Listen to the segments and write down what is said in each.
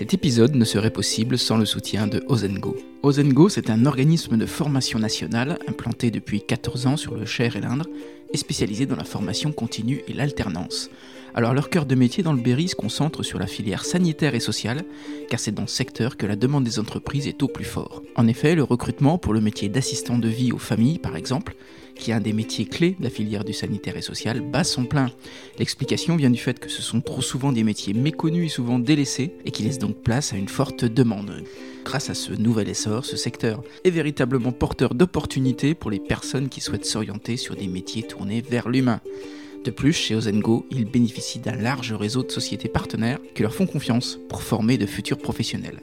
Cet épisode ne serait possible sans le soutien de Ozengo. Ozengo, c'est un organisme de formation nationale implanté depuis 14 ans sur le Cher et l'Indre et spécialisé dans la formation continue et l'alternance. Alors leur cœur de métier dans le Berry se concentre sur la filière sanitaire et sociale, car c'est dans ce secteur que la demande des entreprises est au plus fort. En effet, le recrutement pour le métier d'assistant de vie aux familles, par exemple, qui est un des métiers clés de la filière du sanitaire et social, bat son plein. L'explication vient du fait que ce sont trop souvent des métiers méconnus et souvent délaissés, et qui laissent donc place à une forte demande. Grâce à ce nouvel essor, ce secteur est véritablement porteur d'opportunités pour les personnes qui souhaitent s'orienter sur des métiers tournés vers l'humain. De plus, chez Ozengo, ils bénéficient d'un large réseau de sociétés partenaires qui leur font confiance pour former de futurs professionnels.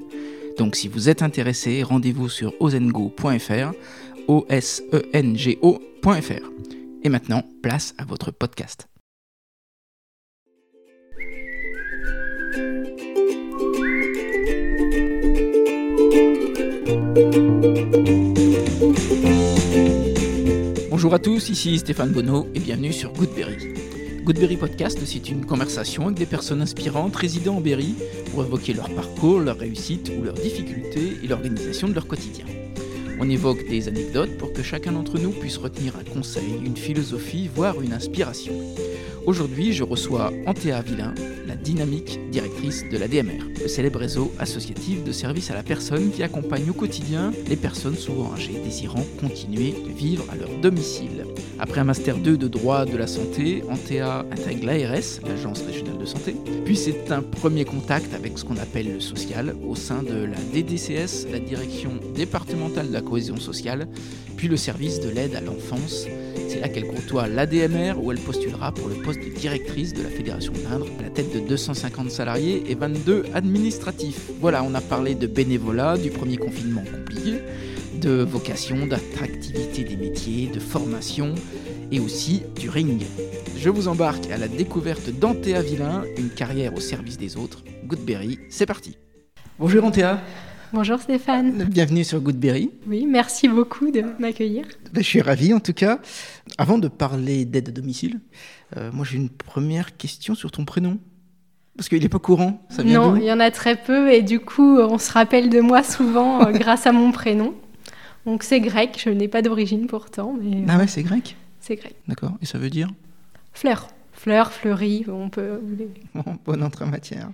Donc si vous êtes intéressé, rendez-vous sur ozengo.fr, o s e n g o.fr. Et maintenant, place à votre podcast. Bonjour à tous, ici Stéphane Bonneau et bienvenue sur Goodberry. Goodberry Podcast, c'est une conversation avec des personnes inspirantes résidant en Berry pour évoquer leur parcours, leur réussite ou leurs difficultés et l'organisation de leur quotidien. On évoque des anecdotes pour que chacun d'entre nous puisse retenir un conseil, une philosophie, voire une inspiration. Aujourd'hui, je reçois Antea Villain, la dynamique directrice de la DMR, le célèbre réseau associatif de services à la personne qui accompagne au quotidien les personnes souvent âgées désirant continuer de vivre à leur domicile. Après un master 2 de droit de la santé, Antea intègre l'ARS, l'Agence régionale de santé, puis c'est un premier contact avec ce qu'on appelle le social au sein de la DDCS, la direction départementale de la cohésion sociale, puis le service de l'aide à l'enfance. C'est là qu'elle côtoie l'ADMR où elle postulera pour le poste de directrice de la Fédération d'Indre à la tête de 250 salariés et 22 administratifs. Voilà, on a parlé de bénévolat, du premier confinement compliqué, de vocation, d'attractivité des métiers, de formation et aussi du ring. Je vous embarque à la découverte d'Antea Villain, une carrière au service des autres. Goodberry, c'est parti. Bonjour Antea. Bonjour Stéphane. Bienvenue sur Goodberry. Oui, merci beaucoup de m'accueillir. Ben, je suis ravi en tout cas. Avant de parler d'aide à domicile, euh, moi j'ai une première question sur ton prénom. Parce qu'il n'est pas courant, ça vient Non, il y en a très peu et du coup on se rappelle de moi souvent euh, grâce à mon prénom. Donc c'est grec, je n'ai pas d'origine pourtant, mais Ah ouais, c'est grec? c'est grec. D'accord. Et ça veut dire? Fleur. Fleur, fleurie, on peut... Bon, Bonne entrée en matière.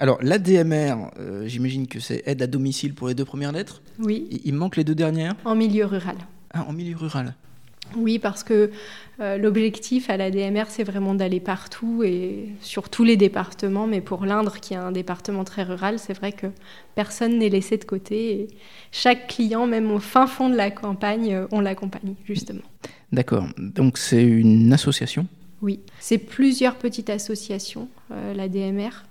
Alors, l'ADMR, euh, j'imagine que c'est aide à domicile pour les deux premières lettres. Oui, Il manque les deux dernières? En milieu rural. Ah, en milieu rural. Oui, parce que euh, l'objectif à la DMR, c'est vraiment d'aller partout et sur tous les départements. Mais pour l'Indre, qui est un département très rural, c'est vrai que personne n'est laissé de côté. Et chaque client, même au fin fond de la campagne, euh, on l'accompagne, justement. D'accord. Donc, c'est une association? Oui, c'est plusieurs petites associations, euh, la DMR.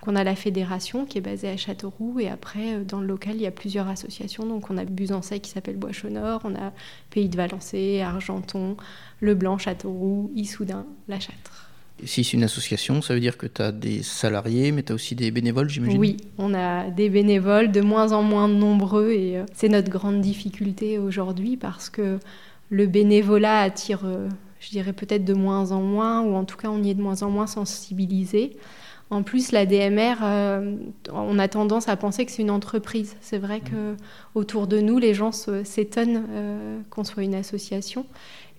qu'on a la fédération qui est basée à Châteauroux et après euh, dans le local il y a plusieurs associations. Donc on a Busancais qui s'appelle Bois-Chaunor, on a Pays de Valençay, Argenton, Leblanc, Châteauroux, Issoudun, La Châtre. Si c'est une association, ça veut dire que tu as des salariés, mais tu as aussi des bénévoles, j'imagine? Oui, on a des bénévoles de moins en moins nombreux et euh, c'est notre grande difficulté aujourd'hui parce que le bénévolat attire, je dirais peut-être de moins en moins, ou en tout cas on y est de moins en moins sensibilisé. En plus, la DMR, euh, on a tendance à penser que c'est une entreprise. C'est vrai que autour de nous, les gens s'étonnent euh, qu'on soit une association.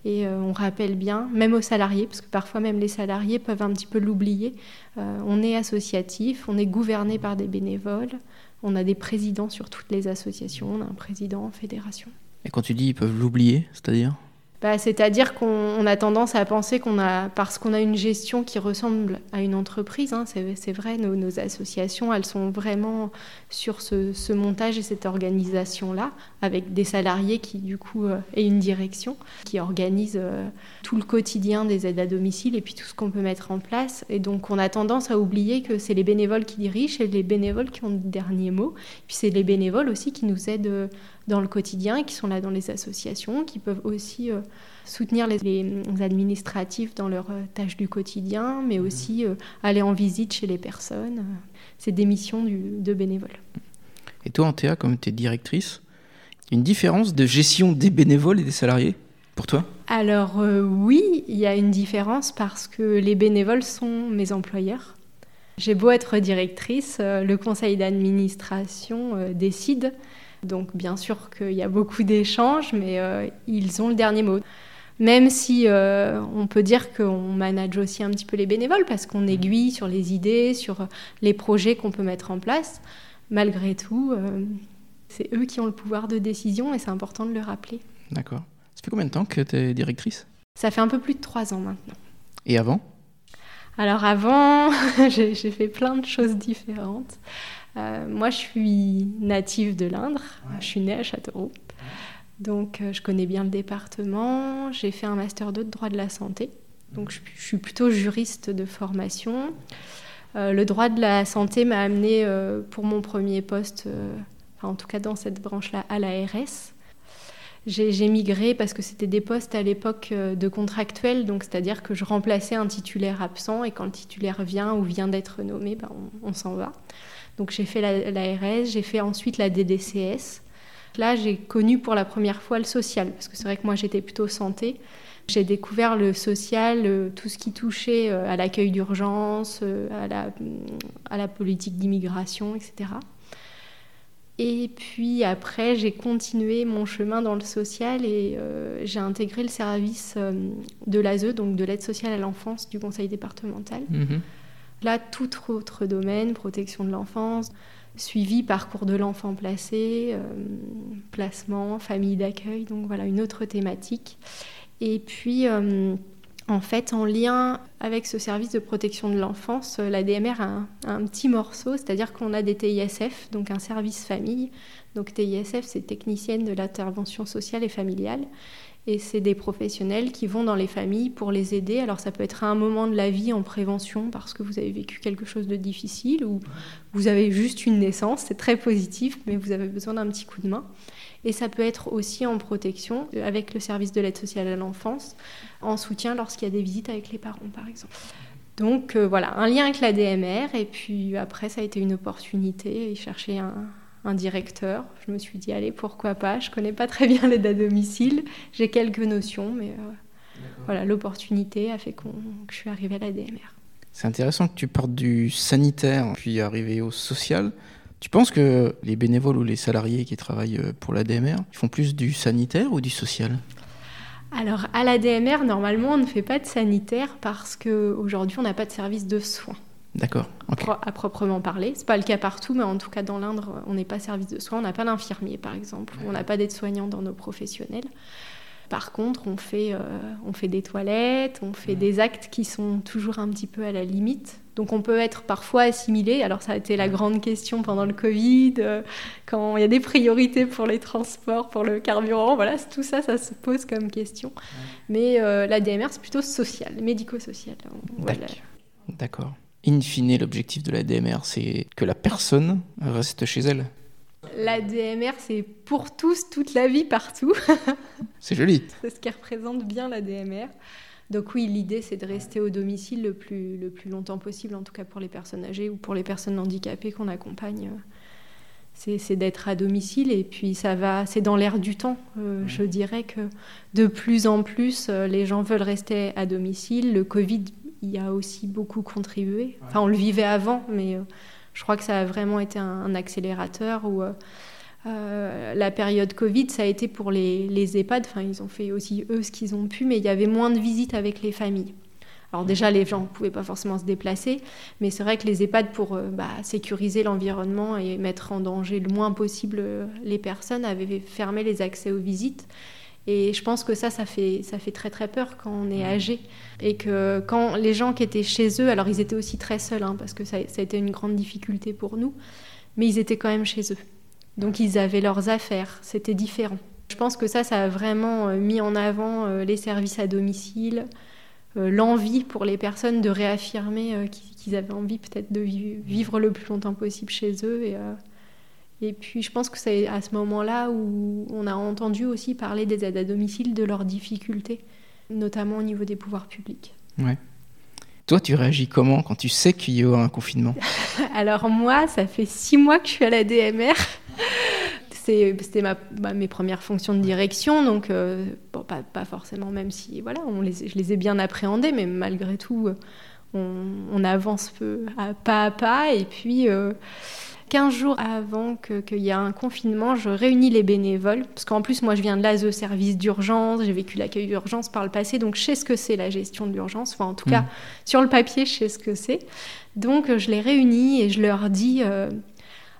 Et euh, on rappelle bien, même aux salariés, parce que parfois même les salariés peuvent un petit peu l'oublier, on est associatif, on est gouverné par des bénévoles, on a des présidents sur toutes les associations, on a un président en fédération. Et quand tu dis ils peuvent l'oublier, c'est-à-dire? Bah, C'est-à-dire qu'on on a tendance à penser qu'on a, parce qu'on a une gestion qui ressemble à une entreprise, hein, c'est vrai, nos, associations, elles sont vraiment sur ce, ce montage et cette organisation-là, avec des salariés qui, du coup, euh, et une direction qui organise euh, tout le quotidien des aides à domicile et puis tout ce qu'on peut mettre en place. Et donc, on a tendance à oublier que c'est les bénévoles qui dirigent et les bénévoles qui ont le dernier mot. Puis c'est les bénévoles aussi qui nous aident euh, dans le quotidien, qui sont là dans les associations, qui peuvent aussi euh, soutenir les, les administratifs dans leurs euh, tâches du quotidien, mais aussi euh, aller en visite chez les personnes. C'est des missions du- de bénévoles. Et toi, Antea, comme tu es directrice, une différence de gestion des bénévoles et des salariés pour toi? Alors euh, oui, il y a une différence parce que les bénévoles sont mes employeurs. J'ai beau être directrice, le conseil d'administration décide. Donc bien sûr qu'il y a beaucoup d'échanges, mais ils ont le dernier mot. Même si on peut dire qu'on manage aussi un petit peu les bénévoles parce qu'on aiguille sur les idées, sur les projets qu'on peut mettre en place, malgré tout, c'est eux qui ont le pouvoir de décision et c'est important de le rappeler. D'accord. Ça fait combien de temps que tu es directrice? Ça fait un peu plus de trois ans maintenant. Et avant? Alors avant, j'ai fait plein de choses différentes. Euh, moi, je suis native de l'Indre. Je suis née à Châteauroux. Donc, euh, je connais bien le département. J'ai fait un master 2 de droit de la santé. Donc, je, suis plutôt juriste de formation. Euh, le droit de la santé m'a amené pour mon premier poste en tout cas dans cette branche-là, à l'ARS. J'ai migré parce que c'était des postes à l'époque de contractuels, donc c'est-à-dire que je remplaçais un titulaire absent et quand le titulaire vient ou vient d'être nommé, ben on, s'en va. Donc j'ai fait l'ARS, j'ai fait ensuite la DDCS. Là, j'ai connu pour la première fois le social, parce que c'est vrai que moi j'étais plutôt santé. J'ai découvert le social, euh, tout ce qui touchait euh, à l'accueil d'urgence, à la, à la politique d'immigration, etc. Et puis après, j'ai continué mon chemin dans le social et euh, j'ai intégré le service euh, de l'ASE, donc de l'aide sociale à l'enfance du conseil départemental. Mhm. Là, tout autre domaine, protection de l'enfance, suivi, parcours de l'enfant placé, euh, placement, famille d'accueil, donc voilà, une autre thématique. Et puis, en fait, en lien avec ce service de protection de l'enfance, euh, la DMR a un, petit morceau, c'est-à-dire qu'on a des TISF, donc un service famille. Donc TISF, c'est technicienne de l'intervention sociale et familiale. Et c'est des professionnels qui vont dans les familles pour les aider. Alors ça peut être à un moment de la vie en prévention parce que vous avez vécu quelque chose de difficile ou vous avez juste une naissance, c'est très positif, mais vous avez besoin d'un petit coup de main. Et ça peut être aussi en protection euh, avec le service de l'aide sociale à l'enfance, en soutien lorsqu'il y a des visites avec les parents, par exemple. Donc euh, voilà, un lien avec la DMR. Et puis après, ça a été une opportunité. Ils cherchaient un, un directeur. Je me suis dit, allez, pourquoi pas? Je connais pas très bien l'aide à domicile. J'ai quelques notions, mais euh, voilà, l'opportunité a fait que je suis arrivée à la DMR. C'est intéressant que tu partes du sanitaire puis arriver au social. Tu penses que les bénévoles ou les salariés qui travaillent euh, pour la DMR, ils font plus du sanitaire ou du social? Alors, à la DMR, normalement, on ne fait pas de sanitaire parce qu'aujourd'hui, on n'a pas de service de soins. D'accord. À proprement parler. Ce n'est pas le cas partout, mais en tout cas, dans l'Indre, on n'est pas service de soins. On n'a pas d'infirmier, par exemple. On n'a pas d'aide-soignant dans nos professionnels. Par contre, on fait, euh, on fait des toilettes, on fait des actes qui sont toujours un petit peu à la limite. Donc on peut être parfois assimilé. Alors ça a été la grande question pendant le Covid, euh, quand il y a des priorités pour les transports, pour le carburant. Voilà, tout ça, ça se pose comme question. Mais euh, la DMR, c'est plutôt social, médico-social. D'accord. In fine, l'objectif de la DMR, c'est que la personne reste chez elle. La DMR, c'est pour tous, toute la vie, partout. c'est joli. C'est ce qui représente bien la DMR. Donc oui, l'idée, c'est de rester au domicile le plus, le plus longtemps possible, en tout cas pour les personnes âgées ou pour les personnes handicapées qu'on accompagne. C'est d'être à domicile et puis ça va, c'est dans l'air du temps. Euh, je dirais que de plus en plus, euh, les gens veulent rester à domicile. Le Covid y a aussi beaucoup contribué. Enfin, on le vivait avant, mais euh, je crois que ça a vraiment été un, accélérateur où euh, euh, la période Covid, ça a été pour les, les EHPAD, enfin ils ont fait aussi eux ce qu'ils ont pu, mais il y avait moins de visites avec les familles. Alors déjà, les gens ne pouvaient pas forcément se déplacer, mais c'est vrai que les EHPAD, pour euh, bah, sécuriser l'environnement et mettre en danger le moins possible les personnes, avaient fermé les accès aux visites. Et je pense que ça, ça fait, ça fait très très peur quand on est âgé. Et que quand les gens qui étaient chez eux, alors ils étaient aussi très seuls, hein, parce que ça, ça, a été une grande difficulté pour nous, mais ils étaient quand même chez eux. Donc ils avaient leurs affaires, c'était différent. Je pense que ça, ça a vraiment euh, mis en avant euh, les services à domicile, euh, l'envie pour les personnes de réaffirmer qu'ils avaient envie peut-être de vivre le plus longtemps possible chez eux et et puis je pense que c'est à ce moment-là où on a entendu aussi parler des aides à domicile, de leurs difficultés, notamment au niveau des pouvoirs publics. Ouais. Toi, tu réagis comment quand tu sais qu'il y aura un confinement? Alors moi, ça fait six mois que je suis à la DMR. C'était ma, mes premières fonctions de direction, donc euh, bon, pas, pas, forcément, même si voilà, on les, je les ai bien appréhendées, mais malgré tout, on, avance peu, à pas à pas. Et puis, 15 jours avant qu'il y ait un confinement, je réunis les bénévoles, parce qu'en plus, moi, je viens de l'ASE service d'urgence, j'ai vécu l'accueil d'urgence par le passé, donc je sais ce que c'est la gestion de l'urgence, enfin, en tout cas, mmh. sur le papier, je sais ce que c'est. Donc, je les réunis et je leur dis, euh,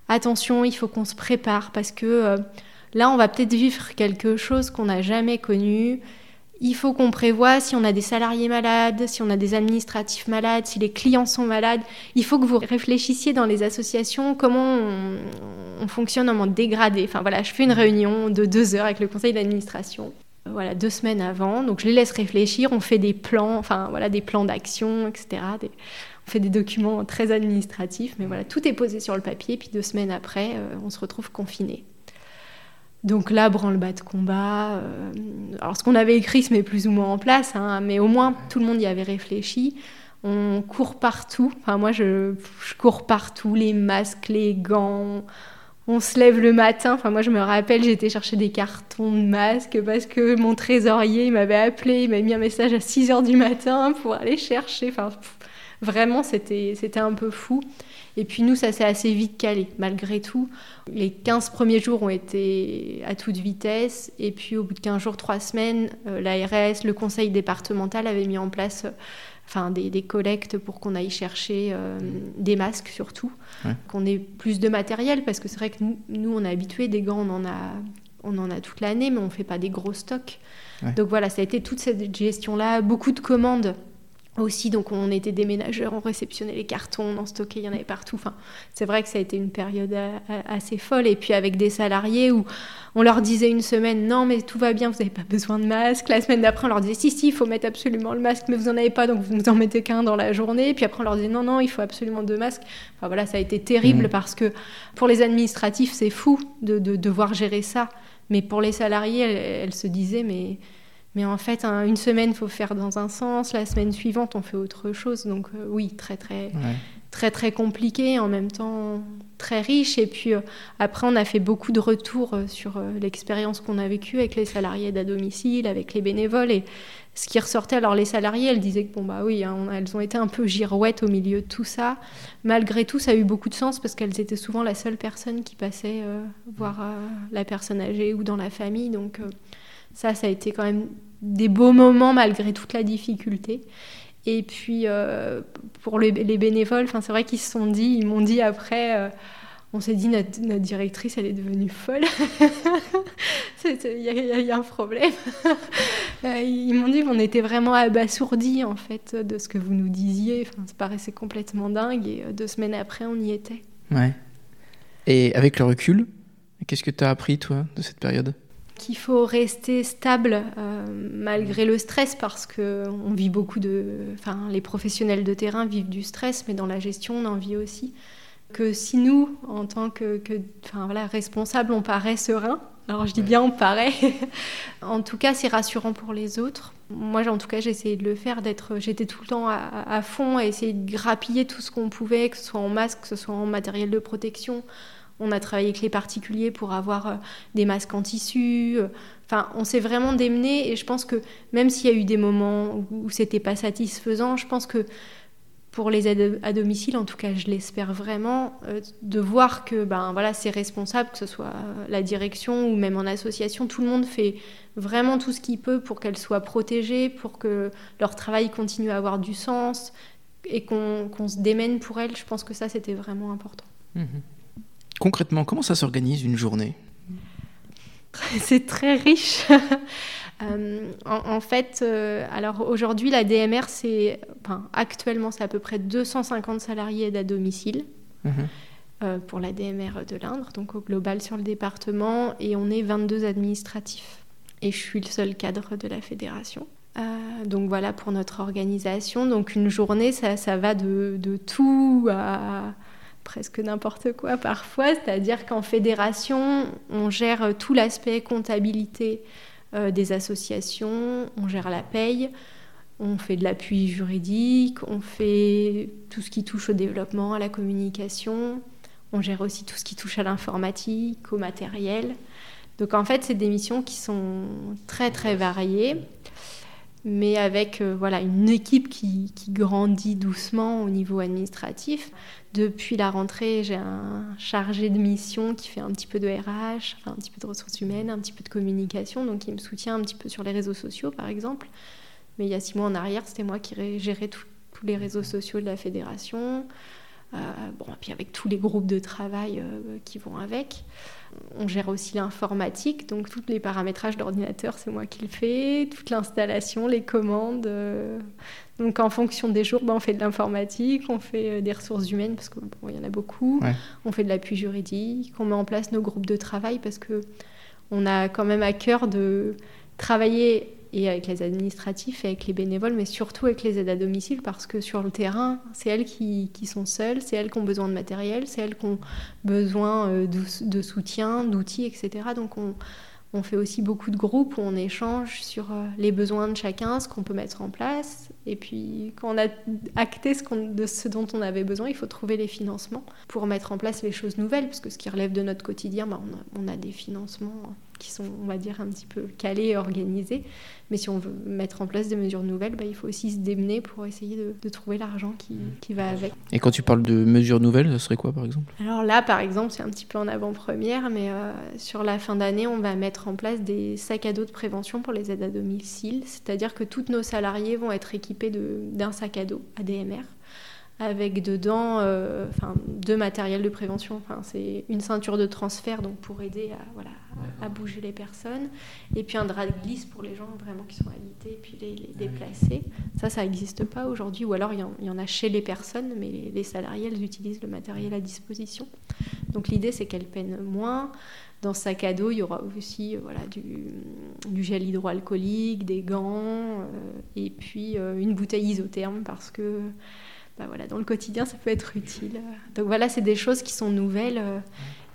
attention, il faut qu'on se prépare, parce que euh, là, on va peut-être vivre quelque chose qu'on n'a jamais connu, il faut qu'on prévoie si on a des salariés malades, si on a des administratifs malades, si les clients sont malades. Il faut que vous réfléchissiez dans les associations comment on, fonctionne en mode dégradé. Enfin voilà, je fais une réunion de deux heures avec le conseil d'administration. Voilà, deux semaines avant. Donc je les laisse réfléchir. On fait des plans, enfin voilà, des plans d'action, etc. on fait des documents très administratifs, mais voilà, tout est posé sur le papier. Puis deux semaines après, euh, on se retrouve confiné. Donc là, branle-bas de combat. Euh, alors ce qu'on avait écrit se met plus ou moins en place, hein, mais au moins tout le monde y avait réfléchi. On court partout. Enfin moi, je, cours partout, les masques, les gants. On se lève le matin. Enfin moi, je me rappelle, j'étais chercher des cartons de masques parce que mon trésorier m'avait appelé, il m'a mis un message à 6 heures du matin pour aller chercher. Enfin, vraiment, c'était un peu fou. Et puis nous, ça s'est assez vite calé, malgré tout. Les 15 premiers jours ont été à toute vitesse. Et puis au bout de 15 jours, 3 semaines, euh, l'ARS, le conseil départemental avait mis en place euh, enfin, des, collectes pour qu'on aille chercher euh, des masques surtout, qu'on ait plus de matériel, parce que c'est vrai que nous, on est habitués, des gants, on en a, on en a toute l'année, mais on ne fait pas des gros stocks. Donc voilà, ça a été toute cette gestion-là, beaucoup de commandes aussi. Donc on était des ménageurs, on réceptionnait les cartons, on en stockait, il y en avait partout. Enfin, c'est vrai que ça a été une période assez folle. Et puis avec des salariés où on leur disait une semaine non mais tout va bien, vous n'avez pas besoin de masque. La semaine d'après on leur disait si si, il faut mettre absolument le masque, mais vous n'en avez pas donc vous nous en mettez qu'un dans la journée. Puis après on leur disait non non, il faut absolument deux masques. Enfin voilà, ça a été terrible mmh. parce que pour les administratifs c'est fou de, devoir gérer ça. Mais pour les salariés, elles se disaient mais mais en fait, une semaine, il faut faire dans un sens, la semaine suivante, on fait autre chose. Donc euh, oui, très très, très très compliqué, en même temps très riche. Et puis euh, après, on a fait beaucoup de retours euh, sur l'expérience qu'on a vécue avec les salariés à domicile, avec les bénévoles. Et ce qui ressortait, alors les salariés, elles disaient que bon bah oui, hein, elles ont été un peu girouettes au milieu de tout ça. Malgré tout, ça a eu beaucoup de sens parce qu'elles étaient souvent la seule personne qui passait voir la personne âgée ou dans la famille. Donc ça, ça a été quand même des beaux moments malgré toute la difficulté. Et puis, euh, pour les, bénévoles, c'est vrai qu'ils se sont dit, ils m'ont dit après, euh, on s'est dit, notre, directrice, elle est devenue folle. Il y, a un problème. Euh, ils m'ont dit qu'on était vraiment abasourdis, en fait, de ce que vous nous disiez. Enfin, ça paraissait complètement dingue. Et deux semaines après, on y était. Ouais. Et avec le recul, qu'est-ce que tu as appris, toi, de cette période? Qu'il faut rester stable euh, malgré le stress parce que on vit beaucoup de, enfin les professionnels de terrain vivent du stress, mais dans la gestion on en vit aussi. Que si nous, en tant que, que enfin voilà, responsables, on paraît serein. Alors je dis bien on paraît. en tout cas, c'est rassurant pour les autres. Moi, en tout cas, j'ai essayé de le faire, d'être, j'étais tout le temps à, à, fond, à essayer de grappiller tout ce qu'on pouvait, que ce soit en masque, que ce soit en matériel de protection, on a travaillé avec les particuliers pour avoir euh, des masques en tissu. Euh, enfin, on s'est vraiment démené et je pense que même s'il y a eu des moments où c'était pas satisfaisant, je pense que pour les aides à domicile, en tout cas, je l'espère vraiment, euh, de voir que ben voilà, c'est responsable, que ce soit la direction ou même en association, tout le monde fait vraiment tout ce qu'il peut pour qu'elles soient protégées, pour que leur travail continue à avoir du sens et qu'on se démène pour elles. Je pense que ça, c'était vraiment important. Mmh Concrètement, comment ça s'organise une journée C'est très riche. Euh, en, fait, euh, alors aujourd'hui, la DMR, c'est, enfin, actuellement, c'est à peu près 250 salariés à domicile mhm. euh, pour la DMR de l'Indre, donc au global sur le département, et on est 22 administratifs. Et je suis le seul cadre de la fédération. donc voilà pour notre organisation. Donc une journée, ça, ça va de, de tout à presque n'importe quoi parfois, c'est-à-dire qu'en fédération, on gère tout l'aspect comptabilité euh, des associations, on gère la paye, on fait de l'appui juridique, on fait tout ce qui touche au développement, à la communication, on gère aussi tout ce qui touche à l'informatique, au matériel. Donc en fait, c'est des missions qui sont très très variées. mais avec voilà, une équipe qui, qui, grandit doucement au niveau administratif. Depuis la rentrée, j'ai un chargé de mission qui fait un petit peu de RH, un petit peu de ressources humaines, un petit peu de communication, donc il me soutient un petit peu sur les réseaux sociaux par exemple. Mais il y a six mois en arrière, c'était moi qui gérais tous les réseaux sociaux de la fédération. Euh, bon, et puis avec tous les groupes de travail euh, qui vont avec. On gère aussi l'informatique, donc tous les paramétrages d'ordinateur, c'est moi qui le fais, toute l'installation, les commandes. Euh. Donc en fonction des jours, ben, on fait de l'informatique, on fait des ressources humaines, parce qu'il bon, y en a beaucoup, on fait de l'appui juridique, on met en place nos groupes de travail, parce que on a quand même à cœur de travailler et avec les administratifs et avec les bénévoles, mais surtout avec les aides à domicile, parce que sur le terrain, c'est elles qui, sont seules, c'est elles qui ont besoin de matériel, c'est elles qui ont besoin euh, de, soutien, d'outils, etc. Donc on, fait aussi beaucoup de groupes où on échange sur euh, les besoins de chacun, ce qu'on peut mettre en place. Et puis, quand on a acté ce de ce dont on avait besoin, il faut trouver les financements pour mettre en place les choses nouvelles, parce que ce qui relève de notre quotidien, bah, on, a, des financements qui sont, on va dire, un petit peu calés et organisés. Mais si on veut mettre en place des mesures nouvelles, bah, il faut aussi se démener pour essayer de, trouver l'argent qui, qui, va avec. Et quand tu parles de mesures nouvelles, ce serait quoi par exemple? Alors là, par exemple, c'est un petit peu en avant-première, mais euh, sur la fin d'année, on va mettre en place des sacs à dos de prévention pour les aides à domicile. C'est-à-dire que tous nos salariés vont être équipés d'un sac à dos ADMR avec dedans euh, enfin, deux matériels de prévention. Enfin, c'est une ceinture de transfert donc pour aider à, voilà, à bouger les personnes, et puis un drap de glisse pour les gens vraiment qui sont alités, et puis les, déplacer. Ça, ça n'existe pas aujourd'hui, ou alors il y, en, a chez les personnes, mais les, salariés, elles utilisent le matériel à disposition. Donc l'idée, c'est qu'elles peinent moins. Dans ce sac à dos, il y aura aussi euh, voilà, du, du, gel hydroalcoolique, des gants, euh, et puis une bouteille isotherme, parce que bah voilà, dans le quotidien, ça peut être utile. Donc voilà, c'est des choses qui sont nouvelles euh,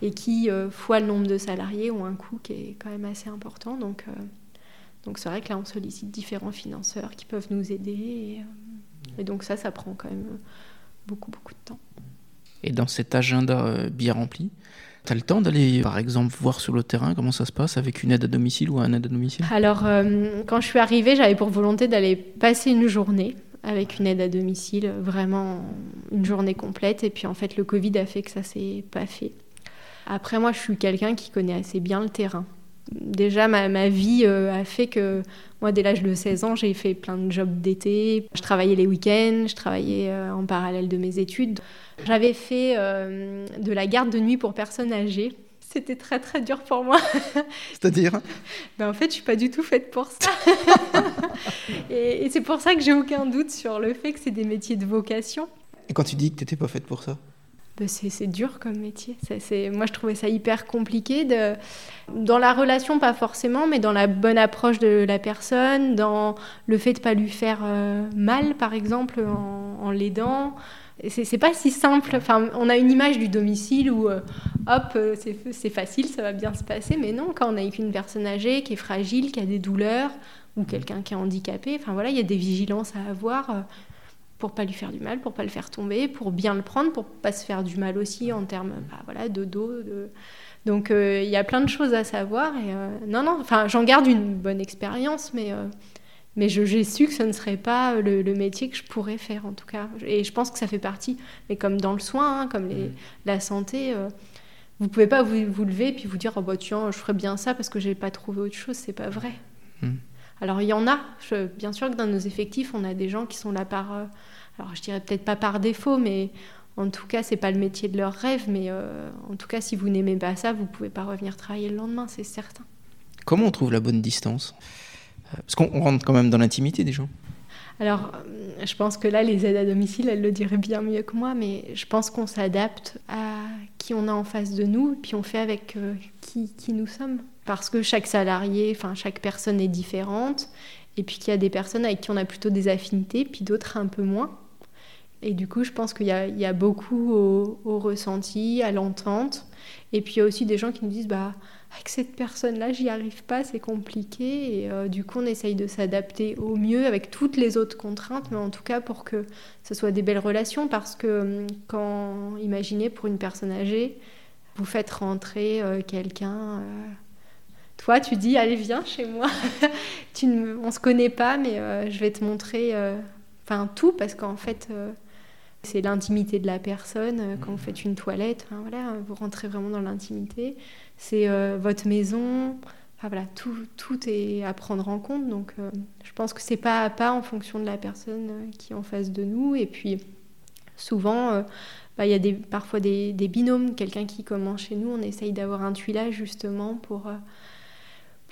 et qui, euh, fois le nombre de salariés, ont un coût qui est quand même assez important. Donc, euh, donc c'est vrai que là, on sollicite différents financeurs qui peuvent nous aider. Et, donc ça, ça prend quand même beaucoup, beaucoup de temps. Et dans cet agenda bien rempli, tu as le temps d'aller, par exemple, voir sur le terrain comment ça se passe avec une aide à domicile ou un aide à domicile? Alors, quand je suis arrivée, j'avais pour volonté d'aller passer une journée avec une aide à domicile, vraiment une journée complète. Et puis en fait, le Covid a fait que ça s'est pas fait. Après, moi, je suis quelqu'un qui connaît assez bien le terrain. Déjà, ma, vie euh, a fait que, moi, dès l'âge de 16 ans, j'ai fait plein de jobs d'été. Je travaillais les week-ends, je travaillais euh, en parallèle de mes études. J'avais fait euh, de la garde de nuit pour personnes âgées c'était très très dur pour moi. C'est-à-dire? Ben, En fait, je suis pas du tout faite pour ça. et, c'est pour ça que j'ai aucun doute sur le fait que c'est des métiers de vocation. Et quand tu dis que tu n'étais pas faite pour ça? Ben c'est dur comme métier. C'est moi, je trouvais ça hyper compliqué. De... Dans la relation, pas forcément, mais dans la bonne approche de la personne, dans le fait de pas lui faire euh, mal, par exemple, en, en l'aidant c'est pas si simple. Enfin, on a une image du domicile où, euh, hop, euh, c'est facile, ça va bien se passer. Mais non, quand on a une personne âgée qui est fragile, qui a des douleurs, ou quelqu'un qui est handicapé, enfin voilà, il y a des vigilances à avoir euh, pour pas lui faire du mal, pour pas le faire tomber, pour bien le prendre, pour pas se faire du mal aussi en termes bah, voilà, de dos. De... Donc il y a plein de choses à savoir. Et, non, non, enfin, j'en garde une bonne expérience, mais mais j'ai su que ce ne serait pas le, métier que je pourrais faire en tout cas. Et je pense que ça fait partie, mais comme dans le soin, hein, comme les, la santé, euh, vous pouvez pas vous, vous lever et puis vous dire oh bah tiens je ferais bien ça parce que j'ai pas trouvé autre chose, c'est pas vrai. Hmm. Alors il y en a, bien sûr que dans nos effectifs on a des gens qui sont là par, euh, alors je dirais peut-être pas par défaut, mais en tout cas c'est pas le métier de leur rêve, mais euh, en tout cas si vous n'aimez pas ça, vous pouvez pas revenir travailler le lendemain, c'est certain. Comment on trouve la bonne distance? Parce qu'on rentre quand même dans l'intimité des gens. Alors, euh, je pense que là, les aides à domicile, elles le diraient bien mieux que moi, mais je pense qu'on s'adapte à qui on a en face de nous, puis on fait avec euh, qui, nous sommes. Parce que chaque salarié, enfin, chaque personne est différente, et puis qu'il y a des personnes avec qui on a plutôt des affinités, puis d'autres un peu moins. Et du coup, je pense qu'il y, y, a beaucoup au, au ressenti, à l'entente. Et puis, il y a aussi des gens qui nous disent, bah, avec cette personne-là, j'y arrive pas, c'est compliqué. Et euh, du coup, on essaye de s'adapter au mieux avec toutes les autres contraintes, mais en tout cas pour que ce soit des belles relations. Parce que hum, quand, imaginez pour une personne âgée, vous faites rentrer euh, quelqu'un euh, toi, tu dis, allez, viens chez moi. tu ne, on se connaît pas, mais je vais te montrer tout, parce qu'en fait, c'est l'intimité de la personne. quand vous faites une toilette, voilà, vous rentrez vraiment dans l'intimité. C'est votre maison. Enfin, voilà, tout, tout est à prendre en compte. Donc, je pense que c'est pas à pas en fonction de la personne qui est en face de nous. Et puis, souvent, bah, il y a des, parfois des, binômes. Quelqu'un qui commence chez nous, on essaye d'avoir un tuilage justement pour, euh,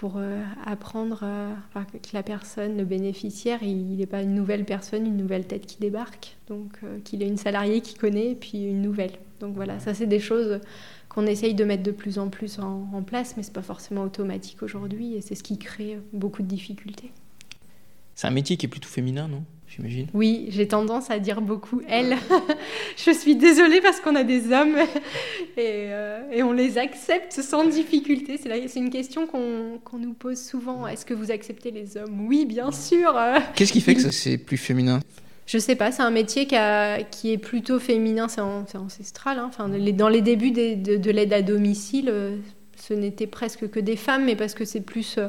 pour euh, apprendre euh, que la personne, le bénéficiaire, il n'est pas une nouvelle personne, une nouvelle tête qui débarque. Donc qu'il ait une salariée qui connaît et puis une nouvelle. Donc voilà, ça c'est des choses qu'on essaye de mettre de plus en plus en, en place, mais ce n'est pas forcément automatique aujourd'hui et c'est ce qui crée beaucoup de difficultés. C'est un métier qui est plutôt féminin, non j'imagine? Oui, j'ai tendance à dire beaucoup elle. je suis désolée parce qu'on a des hommes euh, et, on les accepte sans difficulté. C'est une question qu'on nous pose souvent. Est-ce que vous acceptez les hommes? Oui, bien sûr. Qu'est-ce qui fait que c'est plus féminin? Je sais pas, c'est un métier qui, qui, est plutôt féminin, c'est ancestral. Hein. Enfin, dans les débuts de, de l'aide à domicile, euh, ce n'était presque que des femmes, mais parce que c'est plus euh,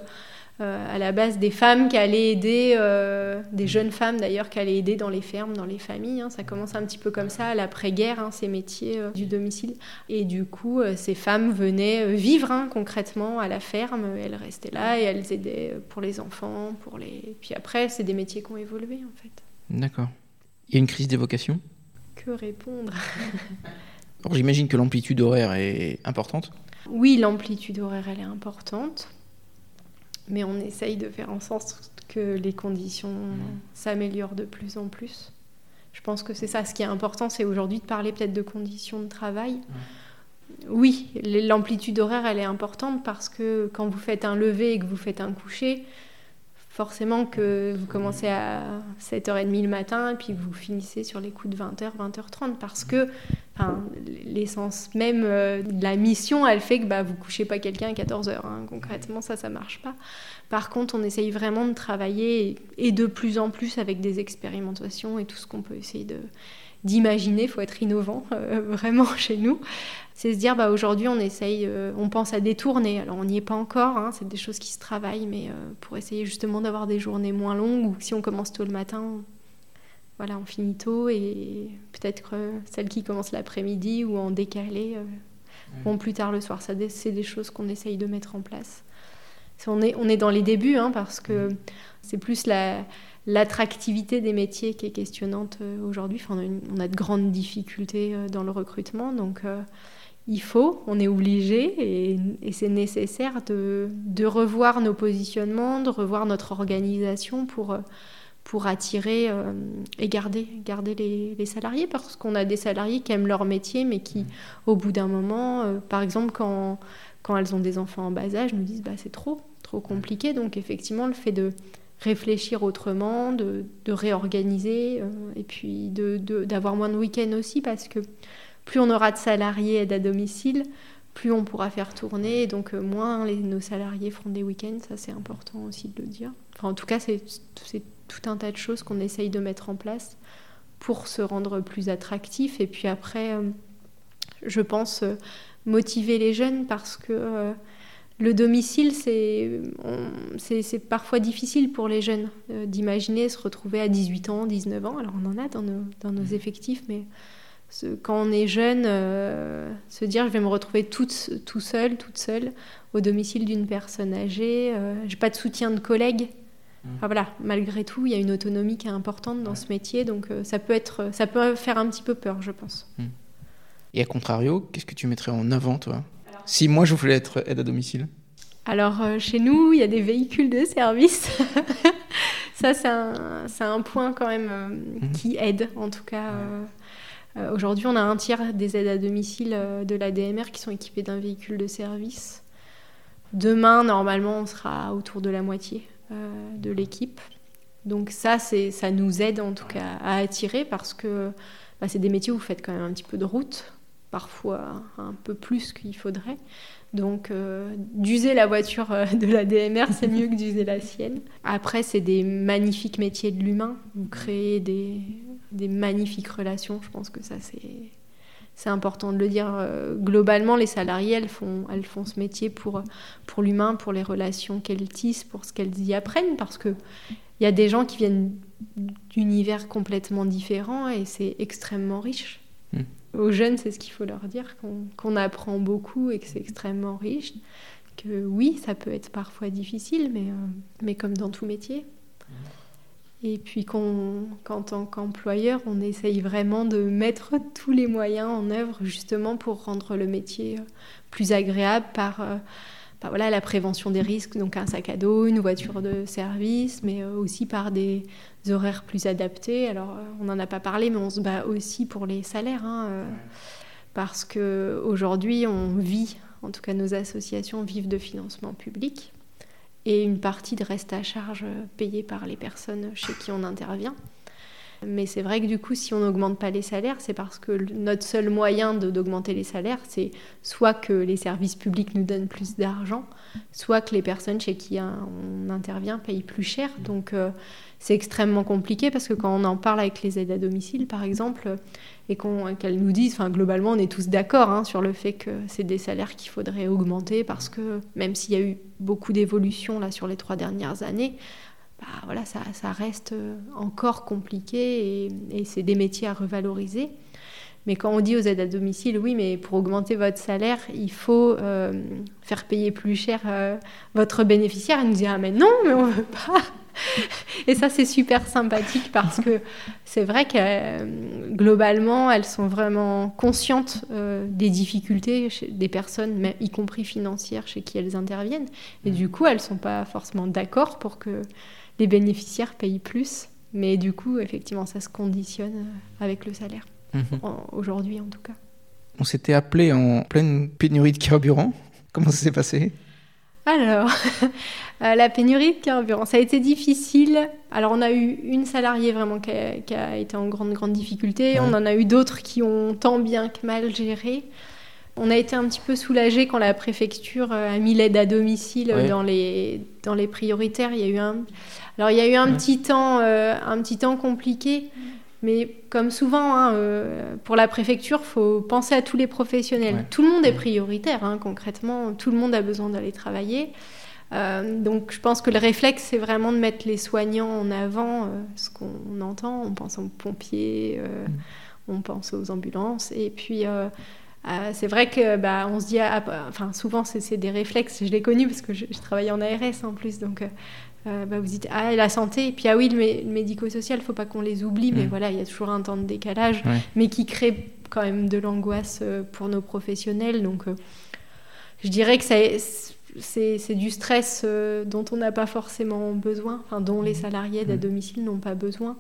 à la base des femmes qui allaient aider, euh, des jeunes femmes d'ailleurs qui allaient aider dans les fermes, dans les familles. Hein. Ça commence un petit peu comme ça à l'après-guerre, hein, ces métiers euh, du domicile. Et du coup, ces femmes venaient vivre hein, concrètement à la ferme. Elles restaient là et elles aidaient pour les enfants, pour les. Puis après, c'est des métiers qui ont évolué en fait. D'accord. Il y a une crise des vocations? Que répondre? Alors j'imagine que l'amplitude horaire est importante. Oui, l'amplitude horaire elle est importante mais on essaye de faire en sorte que les conditions mmh. s'améliorent de plus en plus. Je pense que c'est ça. Ce qui est important, c'est aujourd'hui de parler peut-être de conditions de travail. Mmh. Oui, l'amplitude horaire, elle est importante parce que quand vous faites un lever et que vous faites un coucher, forcément que vous commencez à 7h30 le matin et puis vous finissez sur les coups de 20h, 20h30 parce que l'essence même euh, de la mission, elle fait que bah, vous couchez pas quelqu'un à 14h. Hein. Concrètement, ça, ça marche pas. Par contre, on essaye vraiment de travailler et, de plus en plus avec des expérimentations et tout ce qu'on peut essayer de d'imaginer, il faut être innovant euh, vraiment chez nous. C'est se dire, bah, aujourd'hui, on essaye, euh, on pense à détourner. Alors, on n'y est pas encore, hein, c'est des choses qui se travaillent, mais euh, pour essayer justement d'avoir des journées moins longues, ou si on commence tôt le matin, voilà, on finit tôt, et peut-être celles qui commencent l'après-midi ou en décalé vont plus tard le soir. Ça, c'est des choses qu'on essaye de mettre en place. On est, on est dans les débuts, hein, parce que c'est plus la l'attractivité des métiers qui est questionnante euh, aujourd'hui. Enfin, on, a de grandes difficultés euh, dans le recrutement, donc euh, il faut, on est obligé et, c'est nécessaire de, de, revoir nos positionnements, de revoir notre organisation pour, pour attirer et garder, garder les, les salariés parce qu'on a des salariés qui aiment leur métier mais qui, au bout d'un moment, par exemple, quand, quand elles ont des enfants en bas âge, nous disent bah, c'est trop, trop compliqué. Donc effectivement, le fait de réfléchir autrement, de, réorganiser euh, et puis d'avoir moins de week-ends aussi parce que plus on aura de salariés à domicile, plus on pourra faire tourner et donc euh, moins nos salariés feront des week-ends, ça c'est important aussi de le dire. Enfin, en tout cas, c'est tout un tas de choses qu'on essaye de mettre en place pour se rendre plus attractif et puis après, euh, je pense, motiver les jeunes parce que le domicile, c'est parfois difficile pour les jeunes euh, d'imaginer se retrouver à 18 ans, 19 ans. Alors on en a dans nos, dans nos mmh. effectifs, mais quand on est jeune, euh, se dire je vais me retrouver toute, tout seul, toute seule au domicile d'une personne âgée, euh, j'ai pas de soutien de collègues. Mmh. Enfin, voilà, malgré tout, il y a une autonomie qui est importante dans ce métier, donc ça peut être, ça peut faire un petit peu peur, je pense. Mmh. Et à contrario, qu'est-ce que tu mettrais en avant, toi? Si moi je voulais être aide à domicile Alors euh, chez nous, il y a des véhicules de service. Ça, c'est un, point quand même euh, mhm. qui aide en tout cas. Euh, aujourd'hui, on a un tiers des aides à domicile de la DMR qui sont équipés d'un véhicule de service. Demain, normalement, on sera autour de la moitié de l'équipe. Donc ça, ça nous aide en tout cas à attirer parce que bah, c'est des métiers où vous faites quand même un petit peu de route parfois un peu plus qu'il faudrait. Donc, euh, d'user la voiture euh, de la DMR, c'est mieux que d'user la sienne. Après, c'est des magnifiques métiers de l'humain. Vous créez des, des, magnifiques relations. Je pense que ça, c'est, c'est important de le dire. Euh, globalement, les salariés, elles font, elles font ce métier pour, pour l'humain, pour les relations qu'elles tissent, pour ce qu'elles y apprennent, parce qu'il y a des gens qui viennent d'univers complètement différents et c'est extrêmement riche. Hmm. Aux jeunes, c'est ce qu'il faut leur dire, qu'on apprend beaucoup et que c'est extrêmement riche. Que oui, ça peut être parfois difficile, mais, euh, mais comme dans tout métier. Et puis qu'en tant qu'employeur, on essaye vraiment de mettre tous les moyens en œuvre justement pour rendre le métier plus agréable par, euh, voilà, la prévention des risques, donc un sac à dos, une voiture de service, mais euh, aussi par des horaires plus adaptés. Alors on n'en a pas parlé, mais on se bat aussi pour les salaires, hein, parce qu'aujourd'hui on vit, en tout cas nos associations vivent de financement public et une partie de reste à charge payée par les personnes chez qui on intervient. Mais c'est vrai que du coup, si on n'augmente pas les salaires, c'est parce que notre seul moyen d'augmenter les salaires, c'est soit que les services publics nous donnent plus d'argent, soit que les personnes chez qui on intervient payent plus cher. Donc euh, c'est extrêmement compliqué parce que quand on en parle avec les aides à domicile, par exemple, et qu'elles nous disent, globalement, on est tous d'accord hein, sur le fait que c'est des salaires qu'il faudrait augmenter parce que même s'il y a eu beaucoup d'évolutions sur les trois dernières années, bah, voilà, ça, ça, reste encore compliqué et, c'est des métiers à revaloriser. Mais quand on dit aux aides à domicile, oui, mais pour augmenter votre salaire, il faut euh, faire payer plus cher euh, votre bénéficiaire, elle nous dit ah mais non, mais on veut pas. Et ça, c'est super sympathique parce que c'est vrai que euh, globalement, elles sont vraiment conscientes euh, des difficultés des personnes, y compris financières, chez qui elles interviennent. Et du coup, elles ne sont pas forcément d'accord pour que les bénéficiaires payent plus. Mais du coup, effectivement, ça se conditionne euh, avec le salaire, mhm. aujourd'hui en tout cas. On s'était appelé en pleine pénurie de carburant. Comment ça s'est passé? Alors, euh, la pénurie de carburant, ça a été difficile. Alors, on a eu une salariée vraiment qui a, été en grande, grande difficulté. On en a eu d'autres qui ont tant bien que mal géré. On a été un petit peu soulagé quand la préfecture euh, a mis l'aide à domicile dans, les, dans les prioritaires. Il y a eu un, alors, il y a eu un, petit, temps, euh, un petit temps compliqué. Mais comme souvent, hein, euh, pour la préfecture, il faut penser à tous les professionnels. Tout le monde est prioritaire, hein, concrètement. Tout le monde a besoin d'aller travailler. Euh, donc je pense que le réflexe, c'est vraiment de mettre les soignants en avant, ce qu'on entend. On pense aux pompiers, mm. on pense aux ambulances. Et puis, c'est vrai que bah, on se dit, ah, bah, enfin souvent c'est des réflexes. Je l'ai connu parce que je, je, travaille en ARS en plus, donc euh, bah, vous dites ah la santé et puis ah oui le, médico-social faut pas qu'on les oublie mais mm. voilà il y a toujours un temps de décalage mais qui crée quand même de l'angoisse euh, pour nos professionnels donc euh, je dirais que c'est du stress dont on n'a pas forcément besoin enfin dont les mm. salariés à mm. domicile n'ont pas besoin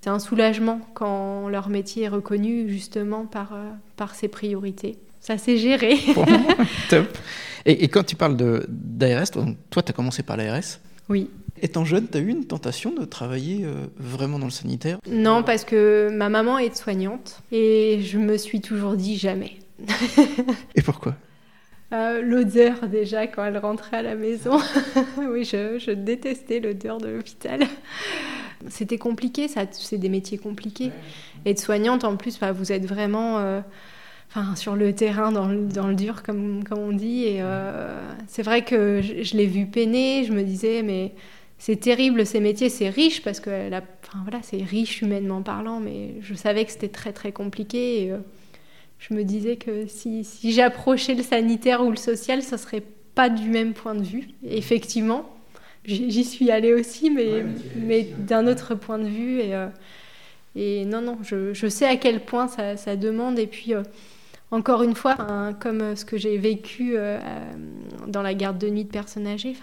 c'est un soulagement quand leur métier est reconnu justement par, par ses priorités ça s'est géré top et, et, quand tu parles d'ARS toi tu as commencé par l'ARS oui. Étant jeune, tu as eu une tentation de travailler euh, vraiment dans le sanitaire? Non, parce que ma maman est soignante et je me suis toujours dit jamais. et pourquoi? Euh, L'odeur déjà quand elle rentrait à la maison. oui, je, détestais l'odeur de l'hôpital. C'était compliqué, ça, c'est des métiers compliqués. Être soignante, en plus, bah, vous êtes vraiment... Euh, enfin, sur le terrain, dans le, dans le dur, comme, comme, on dit. Et euh, c'est vrai que je, l'ai vu peiner. Je me disais, mais c'est terrible ces métiers, c'est riche parce que enfin, voilà, c'est riche humainement parlant, mais je savais que c'était très très compliqué. Et, euh, je me disais que si, si j'approchais le sanitaire ou le social, ça serait pas du même point de vue. effectivement, j'y suis allée aussi, mais, mais d'un autre point de vue. Et, euh, et non, non, je, je, sais à quel point ça, ça demande. Et puis, encore une fois, comme euh, ce que j'ai vécu euh, dans la garde de nuit de personnes âgées,